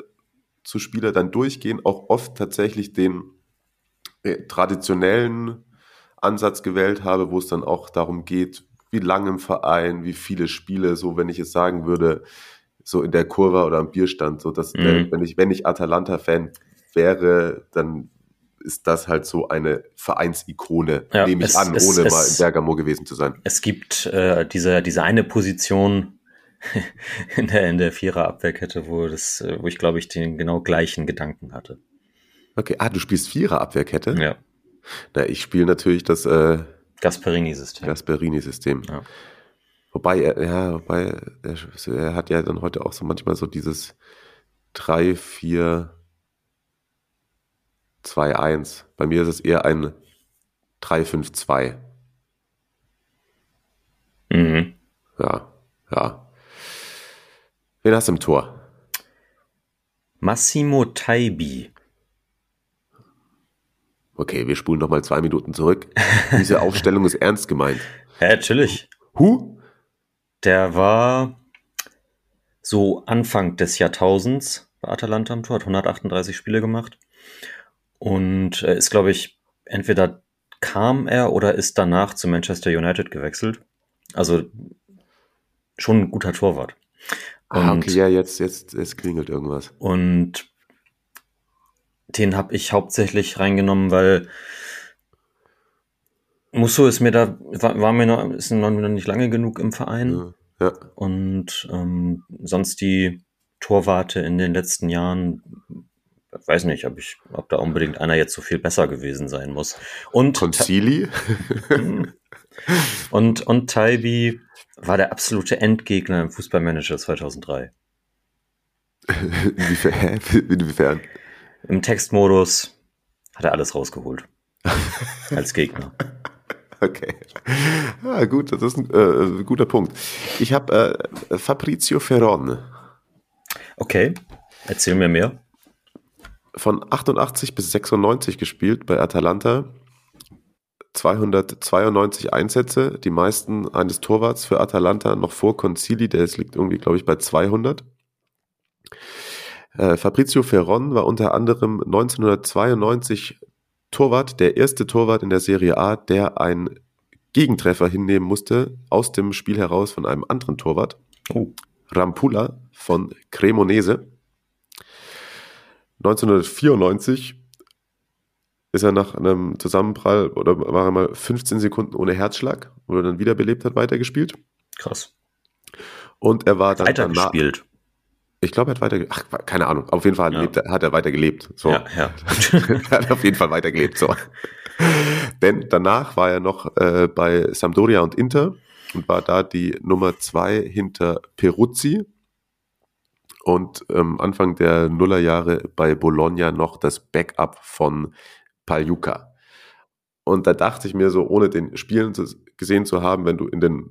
zu Spieler dann durchgehen, auch oft tatsächlich den äh, traditionellen Ansatz gewählt habe, wo es dann auch darum geht, wie lange im Verein, wie viele Spiele, so wenn ich es sagen würde, so in der Kurve oder am Bierstand, so dass Mhm. der, wenn ich, wenn ich Atalanta-Fan wäre, dann ist das halt so eine Vereinsikone, Ja, nehme ich es- an, es- ohne es- mal in Bergamo gewesen zu sein. Es gibt äh, diese, diese eine Position [laughs] in der, in der Vierer-Abwehrkette, wo, das, äh, wo ich, glaube ich, den genau gleichen Gedanken hatte. Okay, ah, du spielst Vierer-Abwehrkette? Ja. Na, ich spiele natürlich das äh, Gasperini-System. Gasperini-System. Ja. Wobei er, ja, wobei er, er hat ja dann heute auch so manchmal so dieses 3, 4, 2, 1. Bei mir ist es eher ein 3, 5, 2. Mhm. Ja, ja. Wen hast du im Tor? Massimo Taibi. Okay, wir spulen nochmal zwei Minuten zurück. Diese Aufstellung ist ernst gemeint. [laughs] Ja, natürlich. Hu? Der war so Anfang des Jahrtausends bei Atalanta am Tor, hat 138 Spiele gemacht und äh, ist, glaube ich, entweder kam er oder ist danach zu Manchester United gewechselt. Also schon ein guter Torwart. Ah, Und- okay, ja, jetzt, jetzt, jetzt klingelt irgendwas. Und den habe ich hauptsächlich reingenommen, weil Musso ist mir da, war, war mir noch, ist noch nicht lange genug im Verein. Ja, ja. Und ähm, sonst die Torwarte in den letzten Jahren, weiß nicht, ob ich, ob da unbedingt einer jetzt so viel besser gewesen sein muss. Und Concili? [laughs] und und Taibi war der absolute Endgegner im Fußballmanager 2003. [laughs] Inwiefern? Inwiefern? Im Textmodus hat er alles rausgeholt. [laughs] Als Gegner. [laughs] Okay. Ja, gut, das ist ein äh, guter Punkt. Ich habe äh, Fabrizio Ferron Okay, erzähl mir mehr. von 88 bis 96 gespielt bei Atalanta. 292 Einsätze, die meisten eines Torwarts für Atalanta noch vor Concili, der liegt irgendwie, glaube ich, bei 200. Äh, Fabrizio Ferron war unter anderem 1992 Torwart, der erste Torwart in der Serie A, der einen Gegentreffer hinnehmen musste aus dem Spiel heraus von einem anderen Torwart. Oh. Rampula von Cremonese. 1994 ist er nach einem Zusammenprall oder war er mal 15 Sekunden ohne Herzschlag, wo er dann wiederbelebt hat, weitergespielt. Krass. Und er war dann danach, Weitergespielt. Ich glaube, er hat weiter, ach, keine Ahnung, auf jeden Fall Ja. lebt hat er weiter gelebt. So. Ja, ja. [laughs] er hat auf jeden Fall weitergelebt. So. Denn danach war er noch äh, bei Sampdoria und Inter und war da die Nummer zwei hinter Peruzzi und ähm, Anfang der Nullerjahre bei Bologna noch das Backup von Paljuka. Und da dachte ich mir so, ohne den Spielen zu, gesehen zu haben, wenn du in den,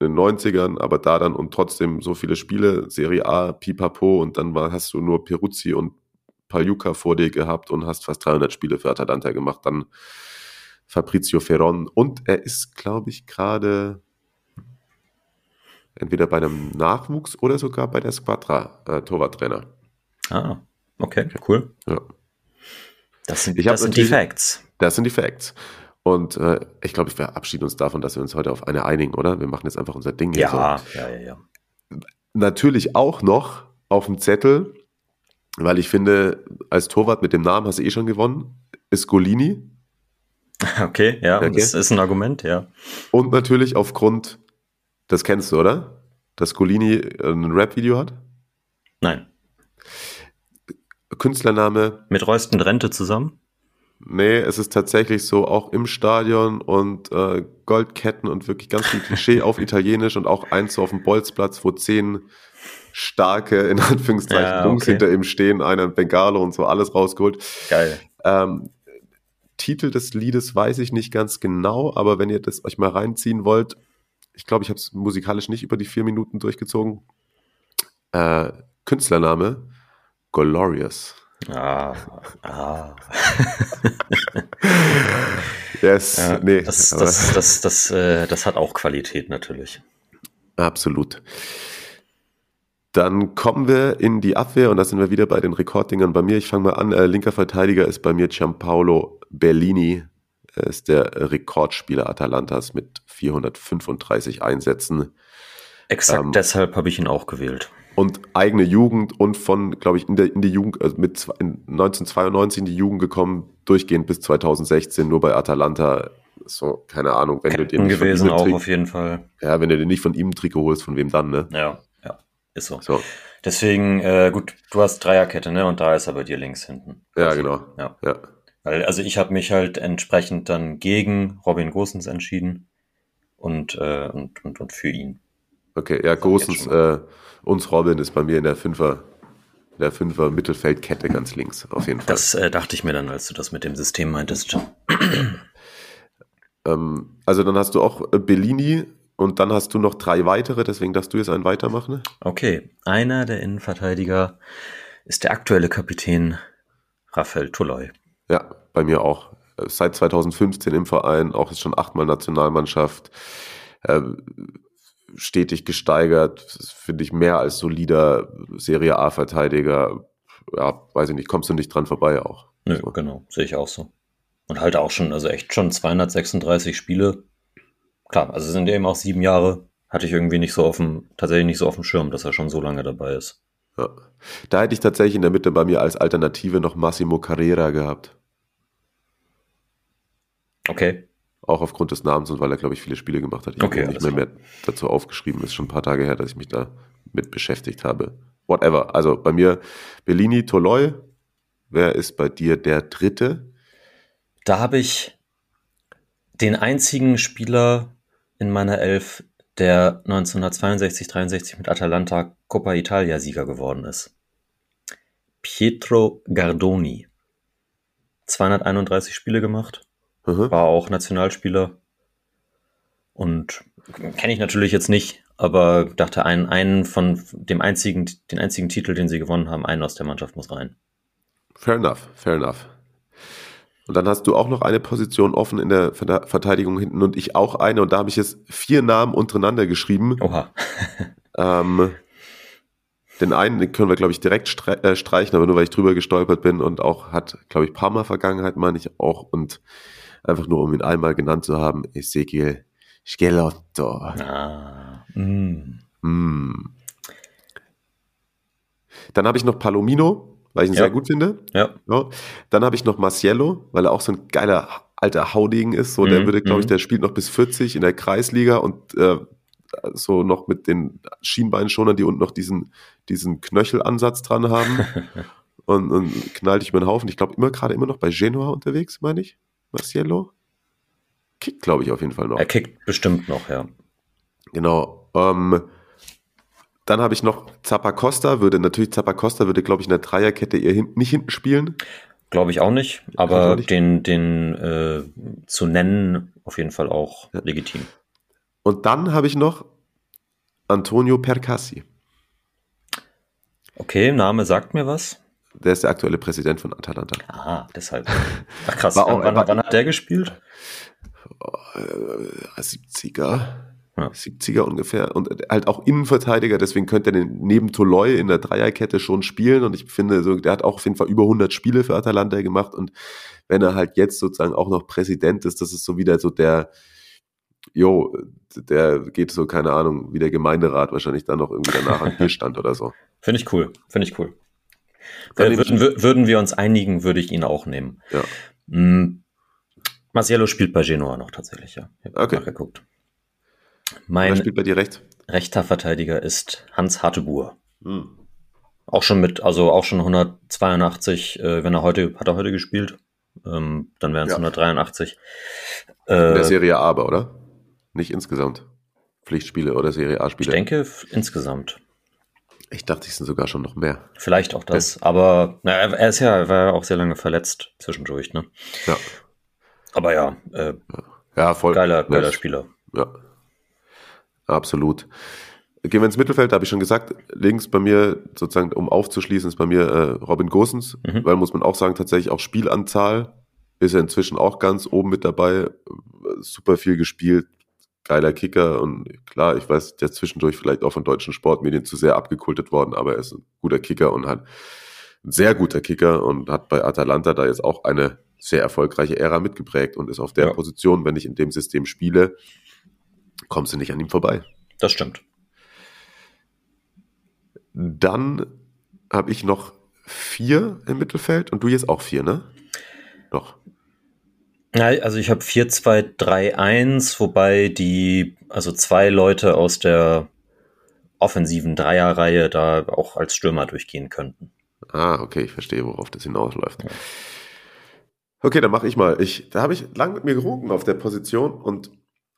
den 90ern, aber da dann und trotzdem so viele Spiele, Serie A, Pipapo und dann war, hast du nur Peruzzi und Paljuka vor dir gehabt und hast fast 300 Spiele für Atalanta gemacht, dann Fabrizio Ferron und er ist, glaube ich, gerade entweder bei einem Nachwuchs oder sogar bei der Squadra äh, Torwarttrainer. Ah, okay, cool. Ja. Das sind, das sind die Facts. Das sind die Facts. Und äh, ich glaube, wir verabschieden uns davon, dass wir uns heute auf eine einigen, oder? Wir machen jetzt einfach unser Ding. hier Ja, So. ja, ja, ja. Natürlich auch noch auf dem Zettel, weil ich finde, als Torwart mit dem Namen hast du eh schon gewonnen, ist Golini. [laughs] Okay, ja, Okay. das ist ein Argument, ja. Und natürlich aufgrund, das kennst du, oder? Dass Golini äh, ein Rap-Video hat. Nein. Künstlername, Mit Reusten Rente zusammen? Nee, es ist tatsächlich so, auch im Stadion und äh, Goldketten und wirklich ganz viel Klischee [laughs] auf Italienisch und auch eins so auf dem Bolzplatz, wo zehn starke, in Anführungszeichen, Ja, Jungs okay. hinter ihm stehen, einer ein Bengalo und so, alles rausgeholt. Geil. Ähm, Titel des Liedes weiß ich nicht ganz genau, aber wenn ihr das euch mal reinziehen wollt, ich glaube, ich habe es musikalisch nicht über die vier Minuten durchgezogen. Äh, Künstlername Glorious. Ah, ah. [laughs] Yes, Ja, nee, das, das, das, das, äh, das hat auch Qualität natürlich. Absolut. Dann kommen wir in die Abwehr und da sind wir wieder bei den Rekorddingern bei mir. Ich fange mal an. Äh, linker Verteidiger ist bei mir Gianpaolo Bellini. Er ist der Rekordspieler Atalantas mit 435 Einsätzen Exakt Ähm, deshalb habe ich ihn auch gewählt. Und eigene Jugend und von, glaube ich, in, der, in die Jugend, also mit in 1992 in die Jugend gekommen, durchgehend bis 2016, nur bei Atalanta. So, keine Ahnung, wenn du Captain nicht von ihm gewesen auch Tri- auf jeden Fall. ja, wenn du dir nicht von ihm ein Trikot holst, von wem dann, ne? Ja, ja, ist so. So, Deswegen, äh, gut, du hast Dreierkette, ne? Und da ist er bei dir links hinten. ja, genau. Ja. Ja. Weil, also ich habe mich halt entsprechend dann gegen Robin Gosens entschieden und, äh, und, und, und für ihn. Okay, ja, schon äh, uns Robin ist bei mir in der Fünfer, in der Fünfer Mittelfeldkette ganz links, auf jeden Fall. Das äh, dachte ich mir dann, als du das mit dem System meintest. Ähm, also dann hast du auch äh, Bellini und dann hast du noch drei weitere, deswegen darfst du jetzt einen weitermachen. Okay, einer der Innenverteidiger ist der aktuelle Kapitän Raphael Toloi. Ja, bei mir auch. Äh, Seit 2015 im Verein, auch ist schon achtmal Nationalmannschaft, äh, stetig gesteigert, finde ich mehr als solider Serie A-Verteidiger. Ja, weiß ich nicht, kommst du nicht dran vorbei auch. Nö, So. genau, sehe ich auch so. Und halt auch schon, also echt schon 236 Spiele. Klar, also sind eben auch sieben Jahre. Hatte ich irgendwie nicht so auf dem, tatsächlich nicht so auf dem Schirm, dass er schon so lange dabei ist. Ja. Da hätte ich tatsächlich in der Mitte bei mir als Alternative noch Massimo Carrera gehabt. Okay. Auch aufgrund des Namens und weil er, glaube ich, viele Spiele gemacht hat. Ich Okay, habe nicht mehr, mehr dazu aufgeschrieben. Ist schon ein paar Tage her, dass ich mich da mit beschäftigt habe. Whatever. Also bei mir Bellini, Toloi. Wer ist bei dir der dritte? Da habe ich den einzigen Spieler in meiner Elf, der 1962, 63 mit Atalanta Coppa Italia Sieger geworden ist. Pietro Gardoni. 231 Spiele gemacht, Mhm. war auch Nationalspieler und kenne ich natürlich jetzt nicht, aber dachte einen, einen von dem einzigen, den einzigen Titel, den sie gewonnen haben, einen aus der Mannschaft muss rein. Fair enough, fair enough. Und dann hast du auch noch eine Position offen in der Verteidigung hinten und ich auch eine. Und da habe ich jetzt vier Namen untereinander geschrieben. Oha. [laughs] Ähm, den einen können wir, glaube ich, direkt äh, streichen, aber nur weil ich drüber gestolpert bin und auch hat, glaube ich, Parma Vergangenheit, meine ich auch. Und einfach nur, um ihn einmal genannt zu haben, Ezekiel Schelotto. Ah. Mm. Hm. Dann habe ich noch Palomino, weil ich ihn Ja. sehr gut finde. Ja. Ja. Dann habe ich noch Marciello, weil er auch so ein geiler alter Haudegen ist. So, der Mhm, würde, glaube ich, mhm. der spielt noch bis 40 in der Kreisliga und äh, so noch mit den Schienbeinschonern, die unten noch diesen, diesen Knöchelansatz dran haben. [laughs] und, und knallt ich mir einen Haufen. Ich glaube, immer gerade immer noch bei Genua unterwegs, meine ich. Marciello. Kickt, glaube ich, auf jeden Fall noch. Er kickt bestimmt noch, ja. Genau. Ähm, dann habe ich noch Zappacosta, würde natürlich Zappacosta würde, glaube ich, in der Dreierkette eher hin, nicht hinten spielen. Glaube ich auch nicht, aber auch nicht. den, den äh, zu nennen auf jeden Fall auch legitim. Und dann habe ich noch Antonio Percassi. Okay, Name sagt mir was. Der ist der aktuelle Präsident von Atalanta. Ah, deshalb. Ach krass, [laughs] auch- wann, war- wann hat der gespielt? Äh, 70er. Ja. 70er ungefähr. Und halt auch Innenverteidiger, deswegen könnte er den neben Toloi in der Dreierkette schon spielen. Und ich finde, so, der hat auch auf jeden Fall über 100 Spiele für Atalanta gemacht. Und wenn er halt jetzt sozusagen auch noch Präsident ist, das ist so wieder so der, jo, der geht so, keine Ahnung, wie der Gemeinderat wahrscheinlich dann noch irgendwie danach an hier [laughs] stand oder so. Finde ich cool, finde ich cool. Äh, ich- würden, wür- würden wir uns einigen, würde ich ihn auch nehmen. Ja. Mm, Marciello spielt bei Genoa noch tatsächlich, ja. Ich Okay. nachgeguckt. Wer Mein spielt bei dir recht? rechter Verteidiger ist Hans Hartebuhr. Hm. Auch schon mit, also auch schon 182, äh, wenn er heute, hat er heute gespielt. Ähm, dann wären es Ja. 183. In der Äh, Serie A aber, oder? Nicht insgesamt. Pflichtspiele oder Serie ich A-Spiele. denke f- insgesamt. Ich dachte, es sind sogar schon noch mehr. Vielleicht auch das. Aber na, er er ist ja, er war ja auch sehr lange verletzt zwischendurch, ne? Ja, Aber ja, äh, ja voll. geiler, geiler Ja, Spieler. Ja, absolut. Gehen wir ins Mittelfeld, da habe ich schon gesagt, links bei mir, sozusagen, um aufzuschließen, ist bei mir äh, Robin Gosens, Mhm. weil muss man auch sagen, tatsächlich auch Spielanzahl ist er inzwischen auch ganz oben mit dabei. Super viel gespielt, geiler Kicker und klar, ich weiß, der zwischendurch vielleicht auch von deutschen Sportmedien zu sehr abgekultet worden, aber er ist ein guter Kicker und hat ein sehr guter Kicker und hat bei Atalanta da jetzt auch eine sehr erfolgreiche Ära mitgeprägt und ist auf der ja. Position, wenn ich in dem System spiele, kommst du nicht an ihm vorbei. Das stimmt. Dann habe ich noch vier im Mittelfeld und du jetzt auch vier, ne? Doch. Also ich habe 4, 2, 3, 1, wobei die, also zwei Leute aus der offensiven Dreierreihe da auch als Stürmer durchgehen könnten. Ah, okay, ich verstehe, worauf das hinausläuft. Ja. Okay, dann mache ich mal. Ich, da habe ich lang mit mir gerungen auf der Position und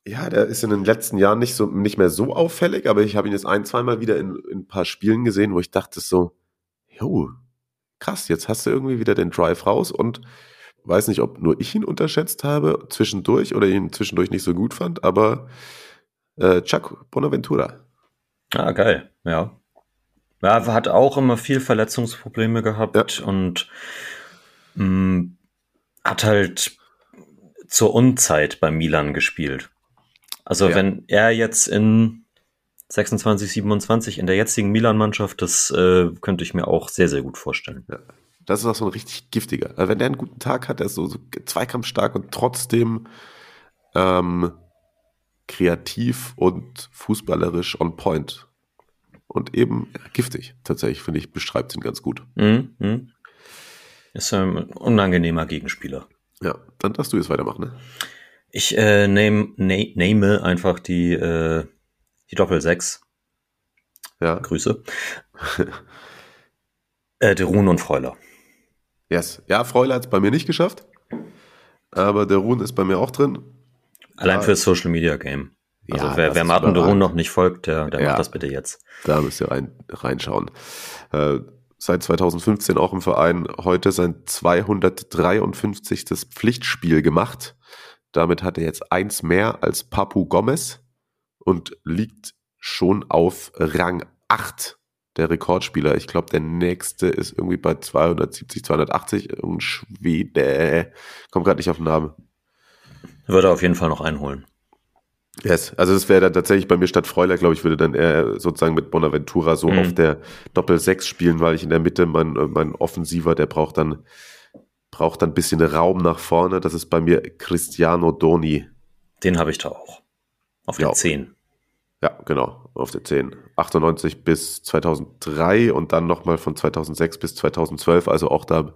ja, der ist in den letzten Jahren nicht so nicht mehr so auffällig, aber ich habe ihn jetzt ein, zweimal wieder in, in ein paar Spielen gesehen, wo ich dachte so, jo, krass, jetzt hast du irgendwie wieder den Drive raus und weiß nicht, ob nur ich ihn unterschätzt habe zwischendurch oder ihn zwischendurch nicht so gut fand, aber äh, Chuck Bonaventura. Ah, geil, ja. Ja, hat auch immer viel Verletzungsprobleme gehabt ja. und mh, mm, hat halt zur Unzeit bei Milan gespielt. Also ja. wenn er jetzt in 26, 27 in der jetzigen Milan-Mannschaft, das äh, könnte ich mir auch sehr, sehr gut vorstellen. Ja. Das ist auch so ein richtig giftiger. Also wenn der einen guten Tag hat, der ist so, so zweikampfstark und trotzdem ähm, kreativ und fußballerisch on point. Und eben giftig, tatsächlich, finde ich, beschreibt ihn ganz gut. Mhm, mh. Ist ein unangenehmer Gegenspieler. Ja, dann darfst du jetzt weitermachen, ne? Ich äh, name, name, name einfach die, äh, die Doppel 6. Ja. Grüße. [laughs] äh, der Ruhn und Freuler. Yes. Ja, Freuler hat es bei mir nicht geschafft. Aber der Ruhn ist bei mir auch drin. Allein für das Social Media Game. Also ja, wer, wer Martin de Ruhn noch nicht folgt, der, der ja, macht das bitte jetzt. Da müsst ihr rein, reinschauen. Äh, seit 2015 auch im Verein, heute sein 253. Pflichtspiel gemacht. Damit hat er jetzt eins mehr als Papu Gomez und liegt schon auf Rang 8 der Rekordspieler. Ich glaube, der nächste ist irgendwie bei 270, 280. Ein Schwede. Kommt gerade nicht auf den Namen. Würde er auf jeden Fall noch einholen. Yes, also das wäre dann tatsächlich bei mir statt Freuler, glaube ich, würde dann eher sozusagen mit Bonaventura so mhm. auf der Doppel 6 spielen, weil ich in der Mitte mein, mein Offensiver, der braucht dann braucht dann ein bisschen Raum nach vorne. Das ist bei mir Cristiano Doni. Den habe ich da auch. Auf der ja. 10. Ja, genau, auf der 10. 98 bis 2003 und dann nochmal von 2006 bis 2012, also auch da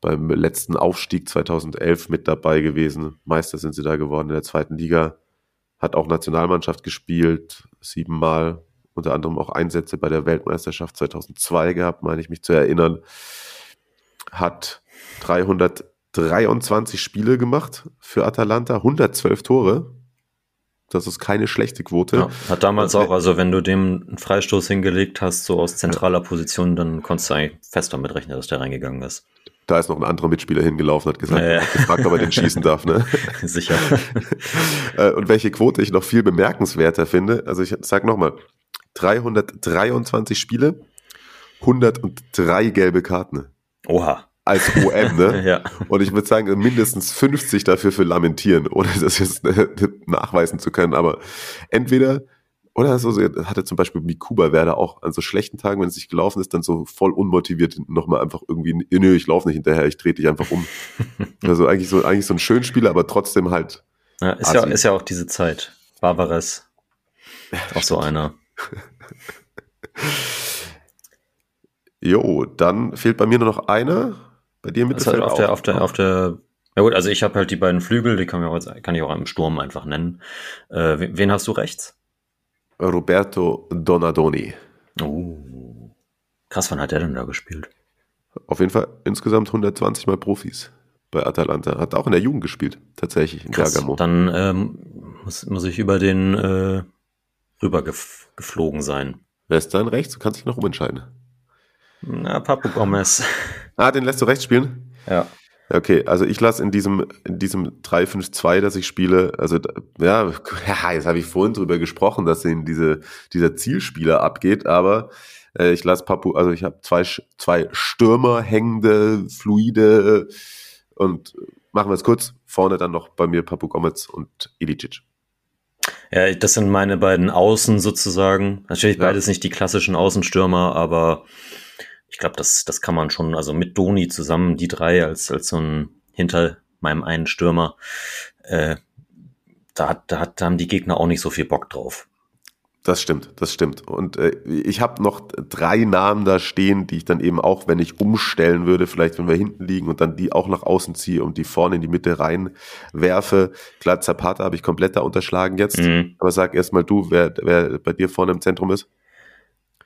beim letzten Aufstieg 2011 mit dabei gewesen. Meister sind sie da geworden in der zweiten Liga. Hat auch Nationalmannschaft gespielt, siebenmal, unter anderem auch Einsätze bei der Weltmeisterschaft 2002 gehabt, meine ich mich zu erinnern. Hat 323 Spiele gemacht für Atalanta, 112 Tore, das ist keine schlechte Quote. Ja, hat damals auch, also wenn du dem einen Freistoß hingelegt hast, so aus zentraler Position, dann konntest du eigentlich fest damit rechnen, dass der reingegangen ist. Da ist noch ein anderer Mitspieler hingelaufen, hat gesagt, ja, ja. gefragt, ob er den schießen darf. Ne? [laughs] Sicher. [laughs] Äh, und welche Quote ich noch viel bemerkenswerter finde, also ich sag nochmal, 323 Spiele, 103 gelbe Karten. Oha als OM, ne? [laughs] ja. Und ich würde sagen, mindestens 50 dafür für lamentieren, ohne [laughs] das jetzt äh, nachweisen zu können. Aber entweder, oder so, hatte zum Beispiel Mikuba Werder auch an so schlechten Tagen, wenn es nicht gelaufen ist, dann so voll unmotiviert nochmal einfach irgendwie, nö, ich laufe nicht hinterher, ich trete dich einfach um. [laughs] also eigentlich so, eigentlich so ein schön Spieler, aber trotzdem halt. Ja, ist, ja, ist ja auch diese Zeit. Barbares. Auch so einer. Jo, dann fehlt bei mir nur noch einer. Bei dir mit also auf der, auf der, auf der, ja gut, also ich habe halt die beiden Flügel, die kann, ich, kann ich auch im Sturm einfach nennen. Äh, wen hast du rechts? Roberto Donadoni. Oh. Krass, wann hat der denn da gespielt? Auf jeden Fall insgesamt 120 Mal Profis bei Atalanta. Hat auch in der Jugend gespielt, tatsächlich, in Krass, Bergamo. Dann ähm, muss, muss ich über den äh, rüber gef geflogen sein. Wer ist dann rechts? Du kannst dich noch umentscheiden. Na, Papu Gomez. Ah, den lässt du rechts spielen? Ja. Okay, also ich lasse in diesem, in diesem 3-5-2, das ich spiele, also ja, [laughs] ja jetzt habe ich vorhin drüber gesprochen, dass in diese, dieser Zielspieler abgeht, aber äh, ich lasse Papu, also ich habe zwei, zwei Stürmer hängende, fluide und machen wir es kurz. Vorne dann noch bei mir Papu Gomez und Ilicic. Ja, das sind meine beiden Außen sozusagen. Natürlich Ja. beides nicht die klassischen Außenstürmer, aber ich glaube, das, das kann man schon, also mit Doni zusammen, die drei als, als so ein hinter meinem einen Stürmer, äh, da, hat, da, hat, da haben die Gegner auch nicht so viel Bock drauf. Das stimmt, das stimmt. Und äh, ich habe noch drei Namen da stehen, die ich dann eben auch, wenn ich umstellen würde, vielleicht wenn wir hinten liegen und dann die auch nach außen ziehe und die vorne in die Mitte reinwerfe. Klar, Zapata habe ich komplett da unterschlagen jetzt. Mhm. Aber sag erst mal du, wer, wer bei dir vorne im Zentrum ist.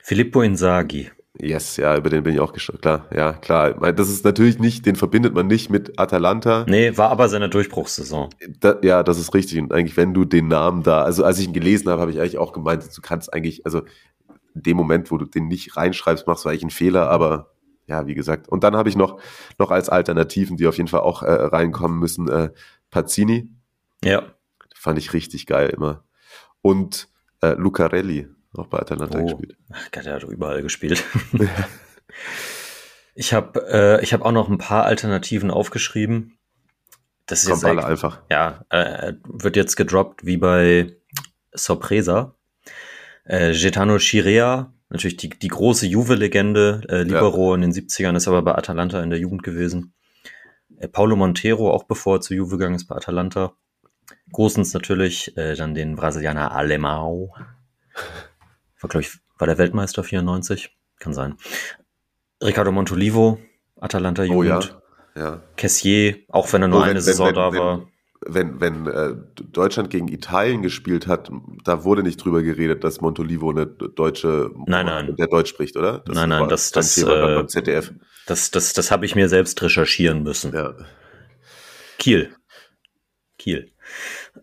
Filippo Inzaghi. Yes, ja, über den bin ich auch gestört. Klar, ja, klar. Das ist natürlich nicht, den verbindet man nicht mit Atalanta. Nee, war aber seine Durchbruchssaison. Da, ja, das ist richtig. Und eigentlich, wenn du den Namen da, also als ich ihn gelesen habe, habe ich eigentlich auch gemeint, du kannst eigentlich, also in dem Moment, wo du den nicht reinschreibst, machst du eigentlich einen Fehler, aber ja, wie gesagt. Und dann habe ich noch, noch als Alternativen, die auf jeden Fall auch äh, reinkommen müssen, äh, Pazzini. Ja. Fand ich richtig geil immer. Und äh, Lucarelli, auch bei Atalanta Oh. gespielt. Ach Gott, der hat überall gespielt. [laughs] ich habe äh, ich hab auch noch ein paar Alternativen aufgeschrieben. Das ist Kommt jetzt alle einfach. ja, äh, wird jetzt gedroppt wie bei Sorpresa. Äh, Getano Chirea, natürlich die, die große Juve-Legende, äh, Libero in den 70ern, ist aber bei Atalanta in der Jugend gewesen. Äh, Paulo Montero, auch bevor er zu Juve gegangen ist, bei Atalanta. Großens natürlich, äh, dann den Brasilianer Alemão. [laughs] War, glaube ich, war der Weltmeister 94? Kann sein. Ricardo Montolivo, Atalanta Oh Jugend. ja. Ja. Cassier, auch wenn er nur Oh, wenn- eine Saison wenn- da wenn- war. Wenn, wenn äh, Deutschland gegen Italien gespielt hat, da wurde nicht drüber geredet, dass Montolivo eine deutsche, Nein, nein. der Deutsch spricht, oder? Nein, nein, war das- das, äh, ZDF. Das, das, das habe ich mir selbst recherchieren müssen. Ja. Kiel. Kiel.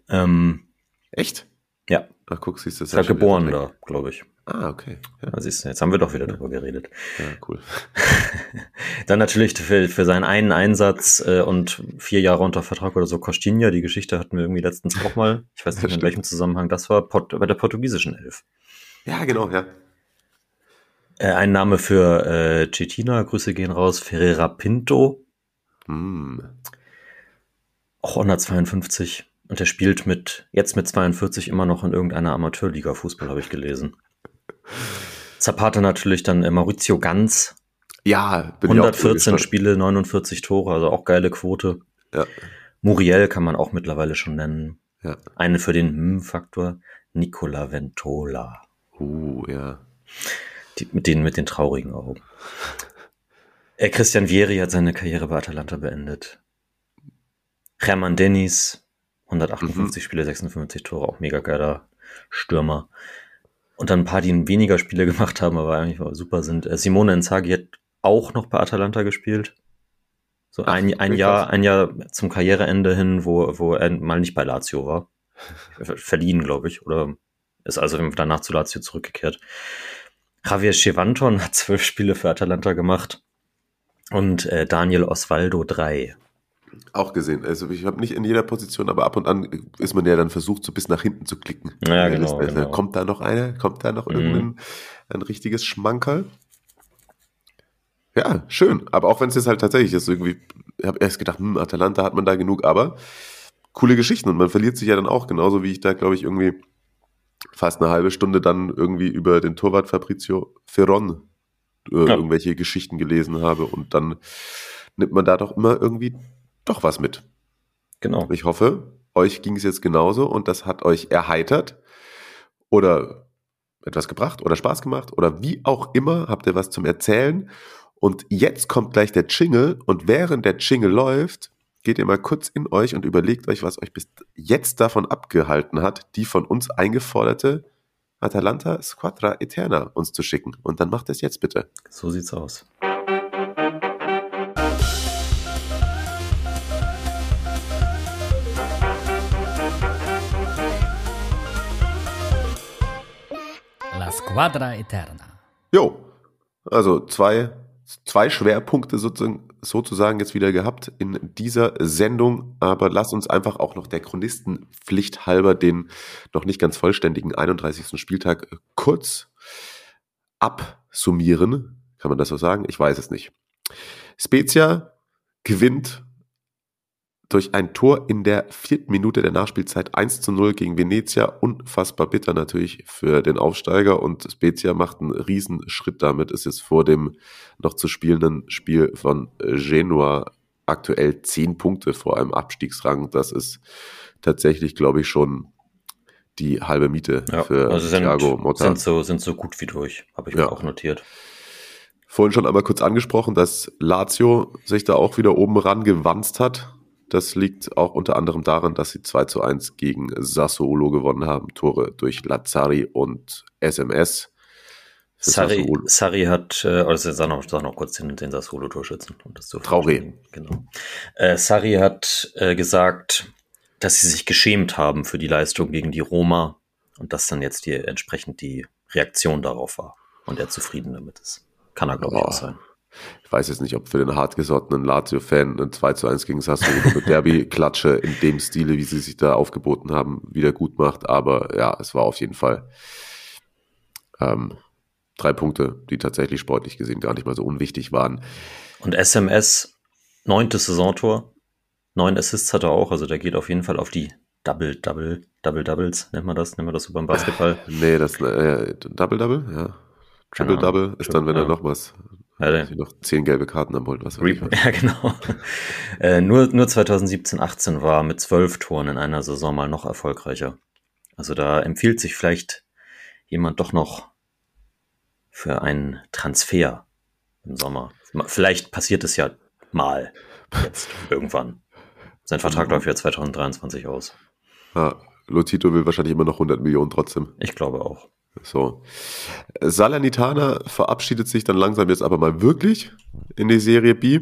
Ähm, Echt? ja, Ach, guck, siehst du das ist er geboren da, glaube ich. Ah, okay. Ja, Da siehst du, jetzt haben wir doch wieder drüber geredet. ja cool. [laughs] Dann natürlich für, für seinen einen Einsatz äh, und vier Jahre unter Vertrag oder so Costinha. Die Geschichte hatten wir irgendwie letztens auch mal. Ich weiß nicht, [laughs] in welchem Zusammenhang das war. Port, bei der portugiesischen Elf. Ja, genau, ja. Äh, ein Name für äh, Cetina, Grüße gehen raus. Ferreira Pinto, Hm. auch 152. Und der spielt mit, jetzt mit 42 immer noch in irgendeiner Amateurliga Fußball, habe ich gelesen. Zapata natürlich dann äh, Maurizio Ganz, Ja, bin ich auch 114 gespannt. Spiele, 49 Tore, also auch geile Quote. Ja. Muriel kann man auch mittlerweile schon nennen. Ja. Eine für den Hm-Faktor, Nicola Ventola. Uh, ja. Die, mit denen mit den traurigen Augen. Äh, Christian Vieri hat seine Karriere bei Atalanta beendet. Hermann Dennis, 158 Mhm. Spiele, 56 Tore, auch mega geiler Stürmer. Und dann ein paar, die weniger Spiele [laughs] gemacht haben, aber eigentlich super sind. Äh, Simone Inzaghi hat auch noch bei Atalanta gespielt. So Ach, ein, ein Jahr, ein Jahr zum Karriereende hin, wo, wo er mal nicht bei Lazio war. [laughs] Ver- Verliehen, glaube ich, oder ist also danach zu Lazio zurückgekehrt. Javier Chevanton hat zwölf Spiele für Atalanta gemacht und äh, Daniel Osvaldo drei. Auch gesehen. Also ich habe nicht in jeder Position, aber ab und an ist man ja dann versucht, so bis nach hinten zu klicken. Ja, genau, Liste. genau. Kommt da noch einer? Kommt da noch Mhm. irgendein ein richtiges Schmankerl? Ja, schön. Aber auch wenn es jetzt halt tatsächlich ist, irgendwie, ich habe erst gedacht, hm, Atalanta hat man da genug, aber coole Geschichten und man verliert sich ja dann auch, genauso wie ich da, glaube ich, irgendwie fast eine halbe Stunde dann irgendwie über den Torwart Fabrizio Ferron äh, Ja. irgendwelche Geschichten gelesen habe und dann nimmt man da doch immer irgendwie doch was mit. Genau. Ich hoffe, euch ging es jetzt genauso und das hat euch erheitert oder etwas gebracht oder Spaß gemacht oder wie auch immer habt ihr was zum Erzählen. Und jetzt kommt gleich der Jingle und während der Jingle läuft, geht ihr mal kurz in euch und überlegt euch, was euch bis jetzt davon abgehalten hat, die von uns eingeforderte Atalanta Squadra Eterna uns zu schicken. Und dann macht es jetzt bitte. So sieht's aus. Squadra Eterna. Jo, also zwei, zwei Schwerpunkte sozusagen, sozusagen jetzt wieder gehabt in dieser Sendung, aber lass uns einfach auch noch der Chronistenpflicht halber den noch nicht ganz vollständigen 31. Spieltag kurz absummieren. Kann man das so sagen? Ich weiß es nicht. Spezia gewinnt durch ein Tor in der vierten Minute der Nachspielzeit 1 zu 0 gegen Venezia. Unfassbar bitter natürlich für den Aufsteiger und Spezia macht einen Riesenschritt damit. Ist jetzt vor dem noch zu spielenden Spiel von Genua aktuell zehn Punkte vor einem Abstiegsrang. Das ist tatsächlich, glaube ich, schon die halbe Miete ja, für also sind, Thiago Motta. Sind so, sind so gut wie durch, habe ich ja. mir auch notiert. Vorhin schon einmal kurz angesprochen, dass Lazio sich da auch wieder oben ran gewanzt hat. Das liegt auch unter anderem daran, dass sie 2 zu 1 gegen Sassuolo gewonnen haben. Tore durch Lazzari und SMS. Sari, Sari hat, äh, also sag noch, sag noch kurz den, den Sassuolo-Torschützen. Um das zu Traoré. Genau. Äh, Sari hat äh, gesagt, dass sie sich geschämt haben für die Leistung gegen die Roma und dass dann jetzt die, entsprechend die Reaktion darauf war und er zufrieden damit ist. Kann er, glaube ich, auch sein. Ich weiß jetzt nicht, ob für den hartgesottenen Lazio-Fan ein 2 zu 1 gegen Sassuolo mit Derby-Klatsche in dem Stile, wie sie sich da aufgeboten haben, wieder gut macht. Aber ja, es war auf jeden Fall ähm, drei Punkte, die tatsächlich sportlich gesehen gar nicht mal so unwichtig waren. Und SMS, neuntes Saisontor, neun Assists hat er auch, also der geht auf jeden Fall auf die Double, Double, Double Doubles, nennt man das, nennt man das so beim Basketball? [laughs] nee, das äh, Double Double, ja. Triple Double ist dann, wenn ja. er noch was, der, noch zehn gelbe Karten haben wollt, was Re [laughs] Ja, genau. äh, nur, nur 2017, 18 war mit zwölf Toren in einer Saison mal noch erfolgreicher. Also da empfiehlt sich vielleicht jemand doch noch für einen Transfer im Sommer. Vielleicht passiert es ja mal jetzt [laughs] irgendwann. Sein Vertrag läuft ja 2023 aus. Ja, Lotito will wahrscheinlich immer noch 100 Millionen trotzdem. Ich glaube auch. So. Salernitana verabschiedet sich dann langsam jetzt aber mal wirklich in die Serie B.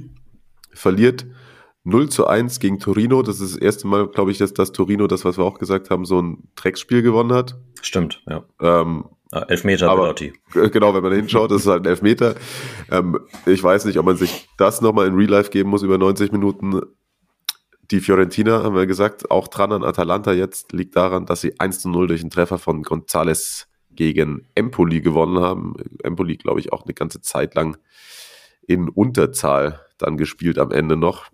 Verliert 0 zu 1 gegen Torino. Das ist das erste Mal, glaube ich, dass das Torino, das, was wir auch gesagt haben, so ein Drecksspiel gewonnen hat. Stimmt, ja. Ähm, Ah, Elfmeter aber. Genau, wenn man hinschaut, das ist halt ein Elfmeter. Ähm, ich weiß nicht, ob man sich das nochmal in Real Life geben muss über 90 Minuten. Die Fiorentina, haben wir gesagt, auch dran an Atalanta jetzt, liegt daran, dass sie 1 zu 0 durch einen Treffer von González gegen Empoli gewonnen haben. Empoli, glaube ich, auch eine ganze Zeit lang in Unterzahl dann gespielt am Ende noch.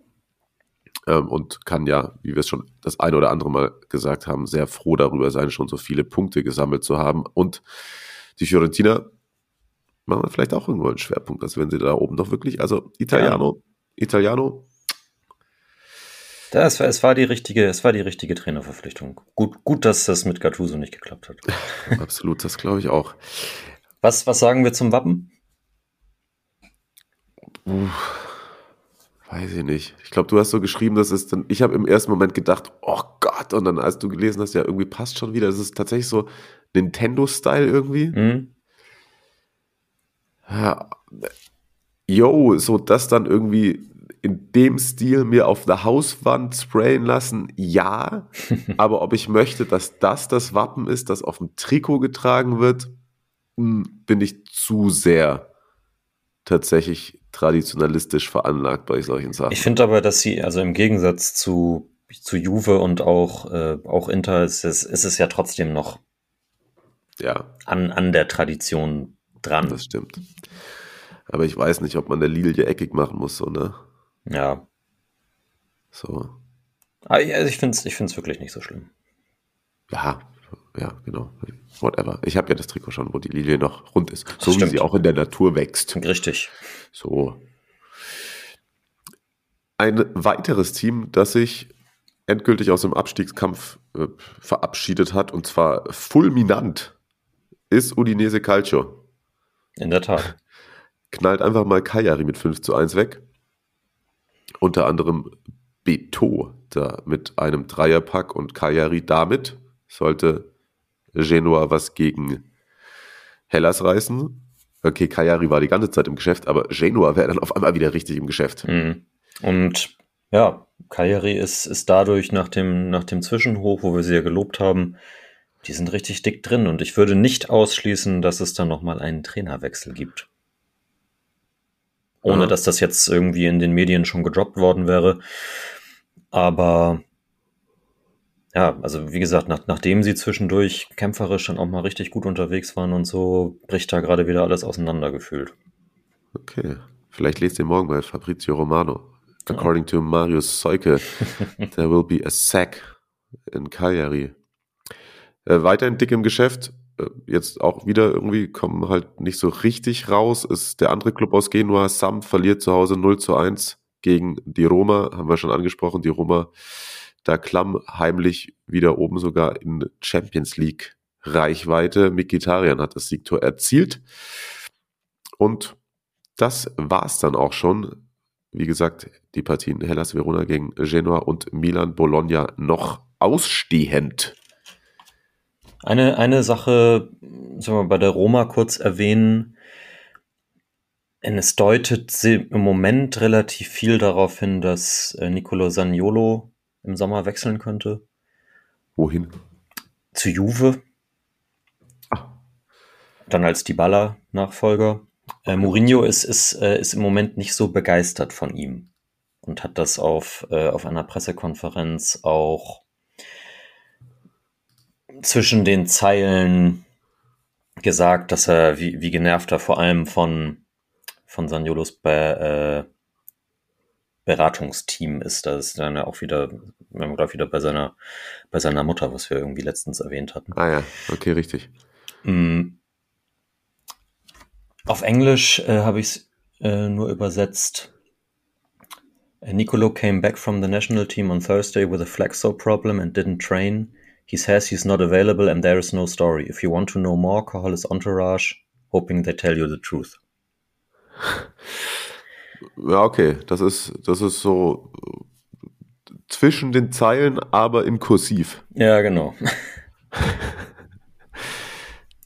Ähm, und kann ja, wie wir es schon das eine oder andere Mal gesagt haben, sehr froh darüber sein, schon so viele Punkte gesammelt zu haben. Und die Fiorentina machen wir vielleicht auch irgendwo einen Schwerpunkt, dass wenn sie da oben doch wirklich, also Italiano, ja. Italiano. Das war, es war die richtige, es war die richtige Trainerverpflichtung. Gut, gut, dass das mit Gattuso nicht geklappt hat. [laughs] Absolut, das glaube ich auch. Was, was sagen wir zum Wappen? Uff. Weiß ich nicht. Ich glaube, du hast so geschrieben, dass es dann. Ich habe im ersten Moment gedacht, oh Gott, und dann, als du gelesen hast, ja, irgendwie passt schon wieder. Es ist tatsächlich so Nintendo-Style irgendwie. Mhm. Ja. Yo, so das dann irgendwie in dem Stil mir auf der Hauswand sprayen lassen, ja. [laughs] aber ob ich möchte, dass das das Wappen ist, das auf dem Trikot getragen wird, hm, bin ich zu sehr tatsächlich traditionalistisch veranlagt bei solchen Sachen. Ich finde aber, dass sie, also im Gegensatz zu, zu Juve und auch, äh, auch Inter, ist es, ist es ja trotzdem noch ja. an, an der Tradition dran. Das stimmt. Aber ich weiß nicht, ob man der Lilie eckig machen muss, so, ne? Ja. So. Also ich finde es ich find's wirklich nicht so schlimm. Ja, ja, genau. Whatever. Ich habe ja das Trikot schon, wo die Lilie noch rund ist. So wie sie auch in der Natur wächst. Richtig. So. Ein weiteres Team, das sich endgültig aus dem Abstiegskampf äh, verabschiedet hat, und zwar fulminant, ist Udinese Calcio. In der Tat. Knallt einfach mal Cagliari mit 5 zu 1 weg. Unter anderem Beto da mit einem Dreierpack und Cagliari damit sollte Genua was gegen Hellas reißen. Okay, Cagliari war die ganze Zeit im Geschäft, aber Genua wäre dann auf einmal wieder richtig im Geschäft. Mhm. Und ja, Cagliari ist, ist dadurch nach dem, nach dem Zwischenhoch, wo wir sie ja gelobt haben, die sind richtig dick drin und ich würde nicht ausschließen, dass es da nochmal einen Trainerwechsel gibt. Ohne ja. dass das jetzt irgendwie in den Medien schon gedroppt worden wäre. Aber ja, also wie gesagt, nach, nachdem sie zwischendurch kämpferisch dann auch mal richtig gut unterwegs waren und so, bricht da gerade wieder alles auseinander gefühlt. Okay. Vielleicht lest ihr morgen bei Fabrizio Romano According to Marius Seuke, [laughs] there will be a sack in Cagliari. Äh, weiterhin dick im Geschäft. Äh, jetzt auch wieder irgendwie kommen halt nicht so richtig raus. Ist der andere Club aus Genua, Sam, verliert zu Hause 0 zu 1 gegen die Roma. Haben wir schon angesprochen. Die Roma da klamm heimlich wieder oben sogar in Champions League Reichweite. Mikitarian hat das Siegtor erzielt. Und das war's dann auch schon. Wie gesagt, die Partien Hellas Verona gegen Genoa und Milan Bologna noch ausstehend. Eine, eine Sache, sagen wir bei der Roma kurz erwähnen. Es deutet im Moment relativ viel darauf hin, dass äh, Nicolo Saniolo im Sommer wechseln könnte. Wohin? Zu Juve. Ah. Dann als Dybala-Nachfolger. Äh, Mourinho ist, ist, äh, ist im Moment nicht so begeistert von ihm und hat das auf, äh, auf einer Pressekonferenz auch zwischen den Zeilen gesagt, dass er wie, wie genervt er vor allem von, von Saniolos Be, äh, Beratungsteam ist. Das ist dann ja auch wieder, wir haben glaube wieder bei seiner, bei seiner Mutter, was wir irgendwie letztens erwähnt hatten. Ah ja, okay, richtig. Mm. Auf Englisch äh, habe ich es äh, nur übersetzt. Nicolo came back from the national team on Thursday with a flexor problem and didn't train. He says he's not available and there is no story. If you want to know more, call his entourage, hoping they tell you the truth. Ja, okay. Das ist, das ist so zwischen den Zeilen, aber in Kursiv. Ja, genau. [laughs]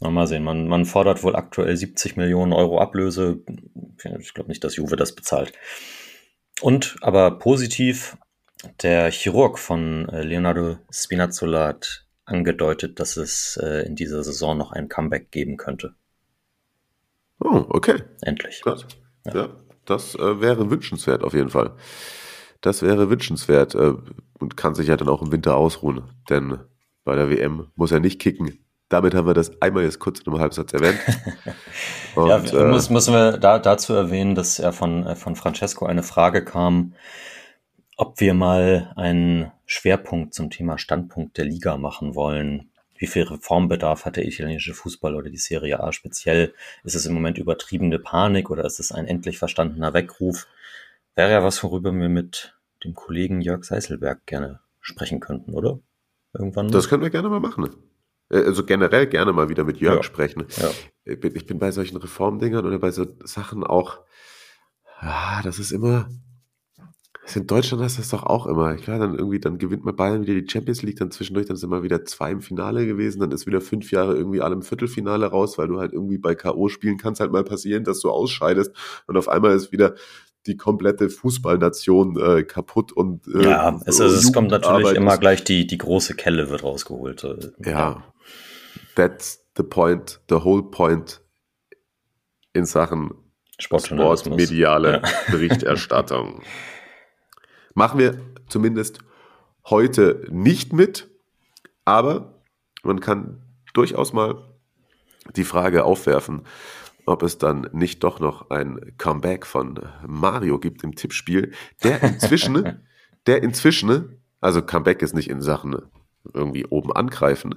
mal sehen, man, man fordert wohl aktuell 70 Millionen Euro Ablöse. Ich glaube nicht, dass Juve das bezahlt. Und aber positiv, der Chirurg von äh, Leonardo Spinazzola hat angedeutet, dass es äh, in dieser Saison noch ein Comeback geben könnte. Oh, okay. Endlich. Das, ja. ja. das äh, wäre wünschenswert auf jeden Fall. Das wäre wünschenswert äh, und kann sich ja dann auch im Winter ausruhen, denn bei der WM muss er nicht kicken. Damit haben wir das einmal jetzt kurz in einem Halbsatz erwähnt. [laughs] Und, ja, äh, müssen wir da, dazu erwähnen, dass er von, von Francesco eine Frage kam, ob wir mal einen Schwerpunkt zum Thema Standpunkt der Liga machen wollen. Wie viel Reformbedarf hat der italienische Fußball oder die Serie A speziell? Ist es im Moment übertriebene Panik oder ist es ein endlich verstandener Weckruf? Wäre ja was, worüber wir mit dem Kollegen Jörg Seiselberg gerne sprechen könnten, oder? Irgendwann. Das können wir gerne mal machen. Äh, also generell gerne mal wieder mit Jörg ja. sprechen. Ja. Ich, bin, ich bin bei solchen Reformdingern oder bei so Sachen auch, ah, das ist immer, in Deutschland hast du das doch auch immer. Klar, dann irgendwie, dann gewinnt man Bayern wieder die Champions League, dann zwischendurch, dann sind mal wieder zwei im Finale gewesen, dann ist wieder fünf Jahre irgendwie alle im Viertelfinale raus, weil du halt irgendwie bei K.O. spielen kannst halt mal passieren, dass du ausscheidest und auf einmal ist wieder die komplette Fußballnation äh, kaputt und äh, ja, es, also, es kommt natürlich immer gleich die die große Kelle wird rausgeholt. Äh, ja, ja, that's the point, the whole point in Sachen Sportmediale ja. Berichterstattung. [laughs] Machen wir zumindest heute nicht mit, aber man kann durchaus mal die Frage aufwerfen, ob es dann nicht doch noch ein Comeback von Mario gibt im Tippspiel, der inzwischen, [laughs] der inzwischen, also Comeback ist nicht in Sachen irgendwie oben angreifen,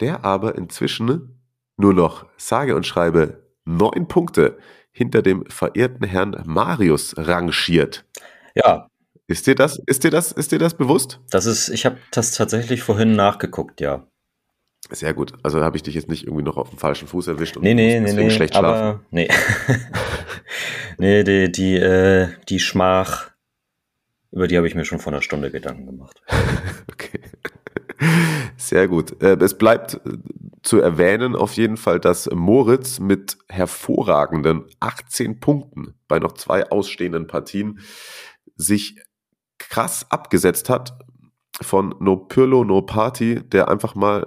der aber inzwischen nur noch sage und schreibe neun Punkte hinter dem verehrten Herrn Marius rangiert. Ja, ist dir das, ist dir das, ist dir das bewusst? Das ist, ich habe das tatsächlich vorhin nachgeguckt, ja. Sehr gut. Also habe ich dich jetzt nicht irgendwie noch auf dem falschen Fuß erwischt und nee, nee, nee, nee, schlecht schlafen. Aber, nee. [laughs] nee, die, die, äh, die Schmach, über die habe ich mir schon vor einer Stunde Gedanken gemacht. [laughs] okay. Sehr gut. Äh, es bleibt äh, zu erwähnen auf jeden Fall, dass Moritz mit hervorragenden 18 Punkten bei noch zwei ausstehenden Partien sich krass abgesetzt hat von No Pirlo, No Party, der einfach mal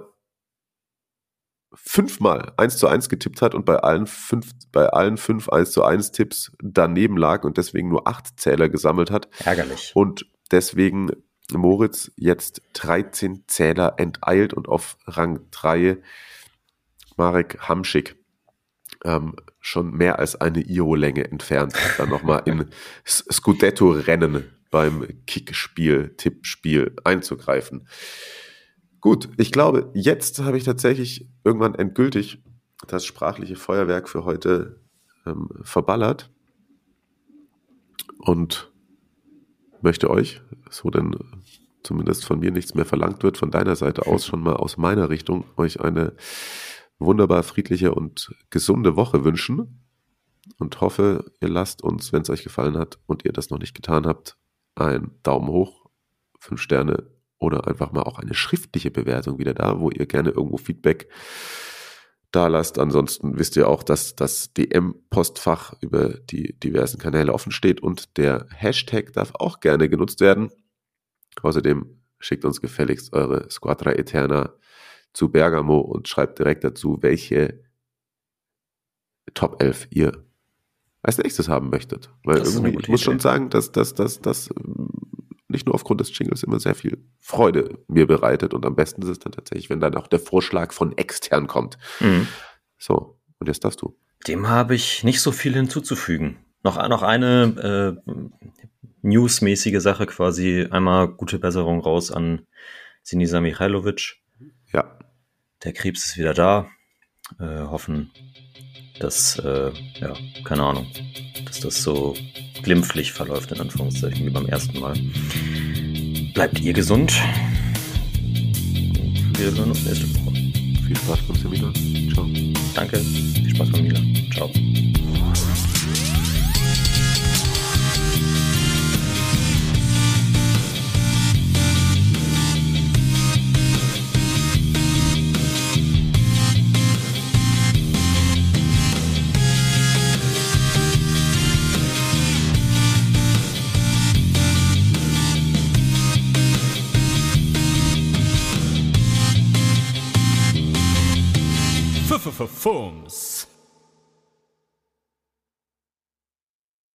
fünfmal 1 zu 1 getippt hat und bei allen fünf, bei allen fünf 1 zu 1 Tipps daneben lag und deswegen nur acht Zähler gesammelt hat. Ärgerlich. Und deswegen Moritz jetzt 13 Zähler enteilt und auf Rang 3 Marek Hamschik ähm, schon mehr als eine Io-Länge entfernt, dann nochmal in Scudetto-Rennen beim Kickspiel, Tippspiel einzugreifen. Gut, ich glaube, jetzt habe ich tatsächlich irgendwann endgültig das sprachliche Feuerwerk für heute ähm, verballert und möchte euch, so denn zumindest von mir nichts mehr verlangt wird, von deiner Seite aus schon mal aus meiner Richtung euch eine wunderbar friedliche und gesunde Woche wünschen und hoffe, ihr lasst uns, wenn es euch gefallen hat und ihr das noch nicht getan habt, einen Daumen hoch, fünf Sterne oder einfach mal auch eine schriftliche Bewertung wieder da, wo ihr gerne irgendwo Feedback da lasst. Ansonsten wisst ihr auch, dass das DM-Postfach über die diversen Kanäle offen steht und der Hashtag darf auch gerne genutzt werden. Außerdem schickt uns gefälligst eure Squadra Eterna zu Bergamo und schreibt direkt dazu, welche Top 11 ihr als nächstes haben möchtet. Weil irgendwie, ich muss schon sagen, dass das dass, dass, nicht nur aufgrund des Jingles immer sehr viel Freude mir bereitet und am besten ist es dann tatsächlich, wenn dann auch der Vorschlag von extern kommt. Mhm. So, und jetzt darfst du. Dem habe ich nicht so viel hinzuzufügen. Noch, noch eine äh, newsmäßige Sache quasi. Einmal gute Besserung raus an Sinisa Michailovic. Ja. Der Krebs ist wieder da. Äh, hoffen, dass, äh, ja, keine Ahnung, dass das so glimpflich verläuft, in Anführungszeichen, wie beim ersten Mal. Bleibt ihr gesund. Wir hören uns nächste Woche. Viel Spaß beim Seminar. Ciao. Danke. Viel Spaß beim Milan. Ciao. performs.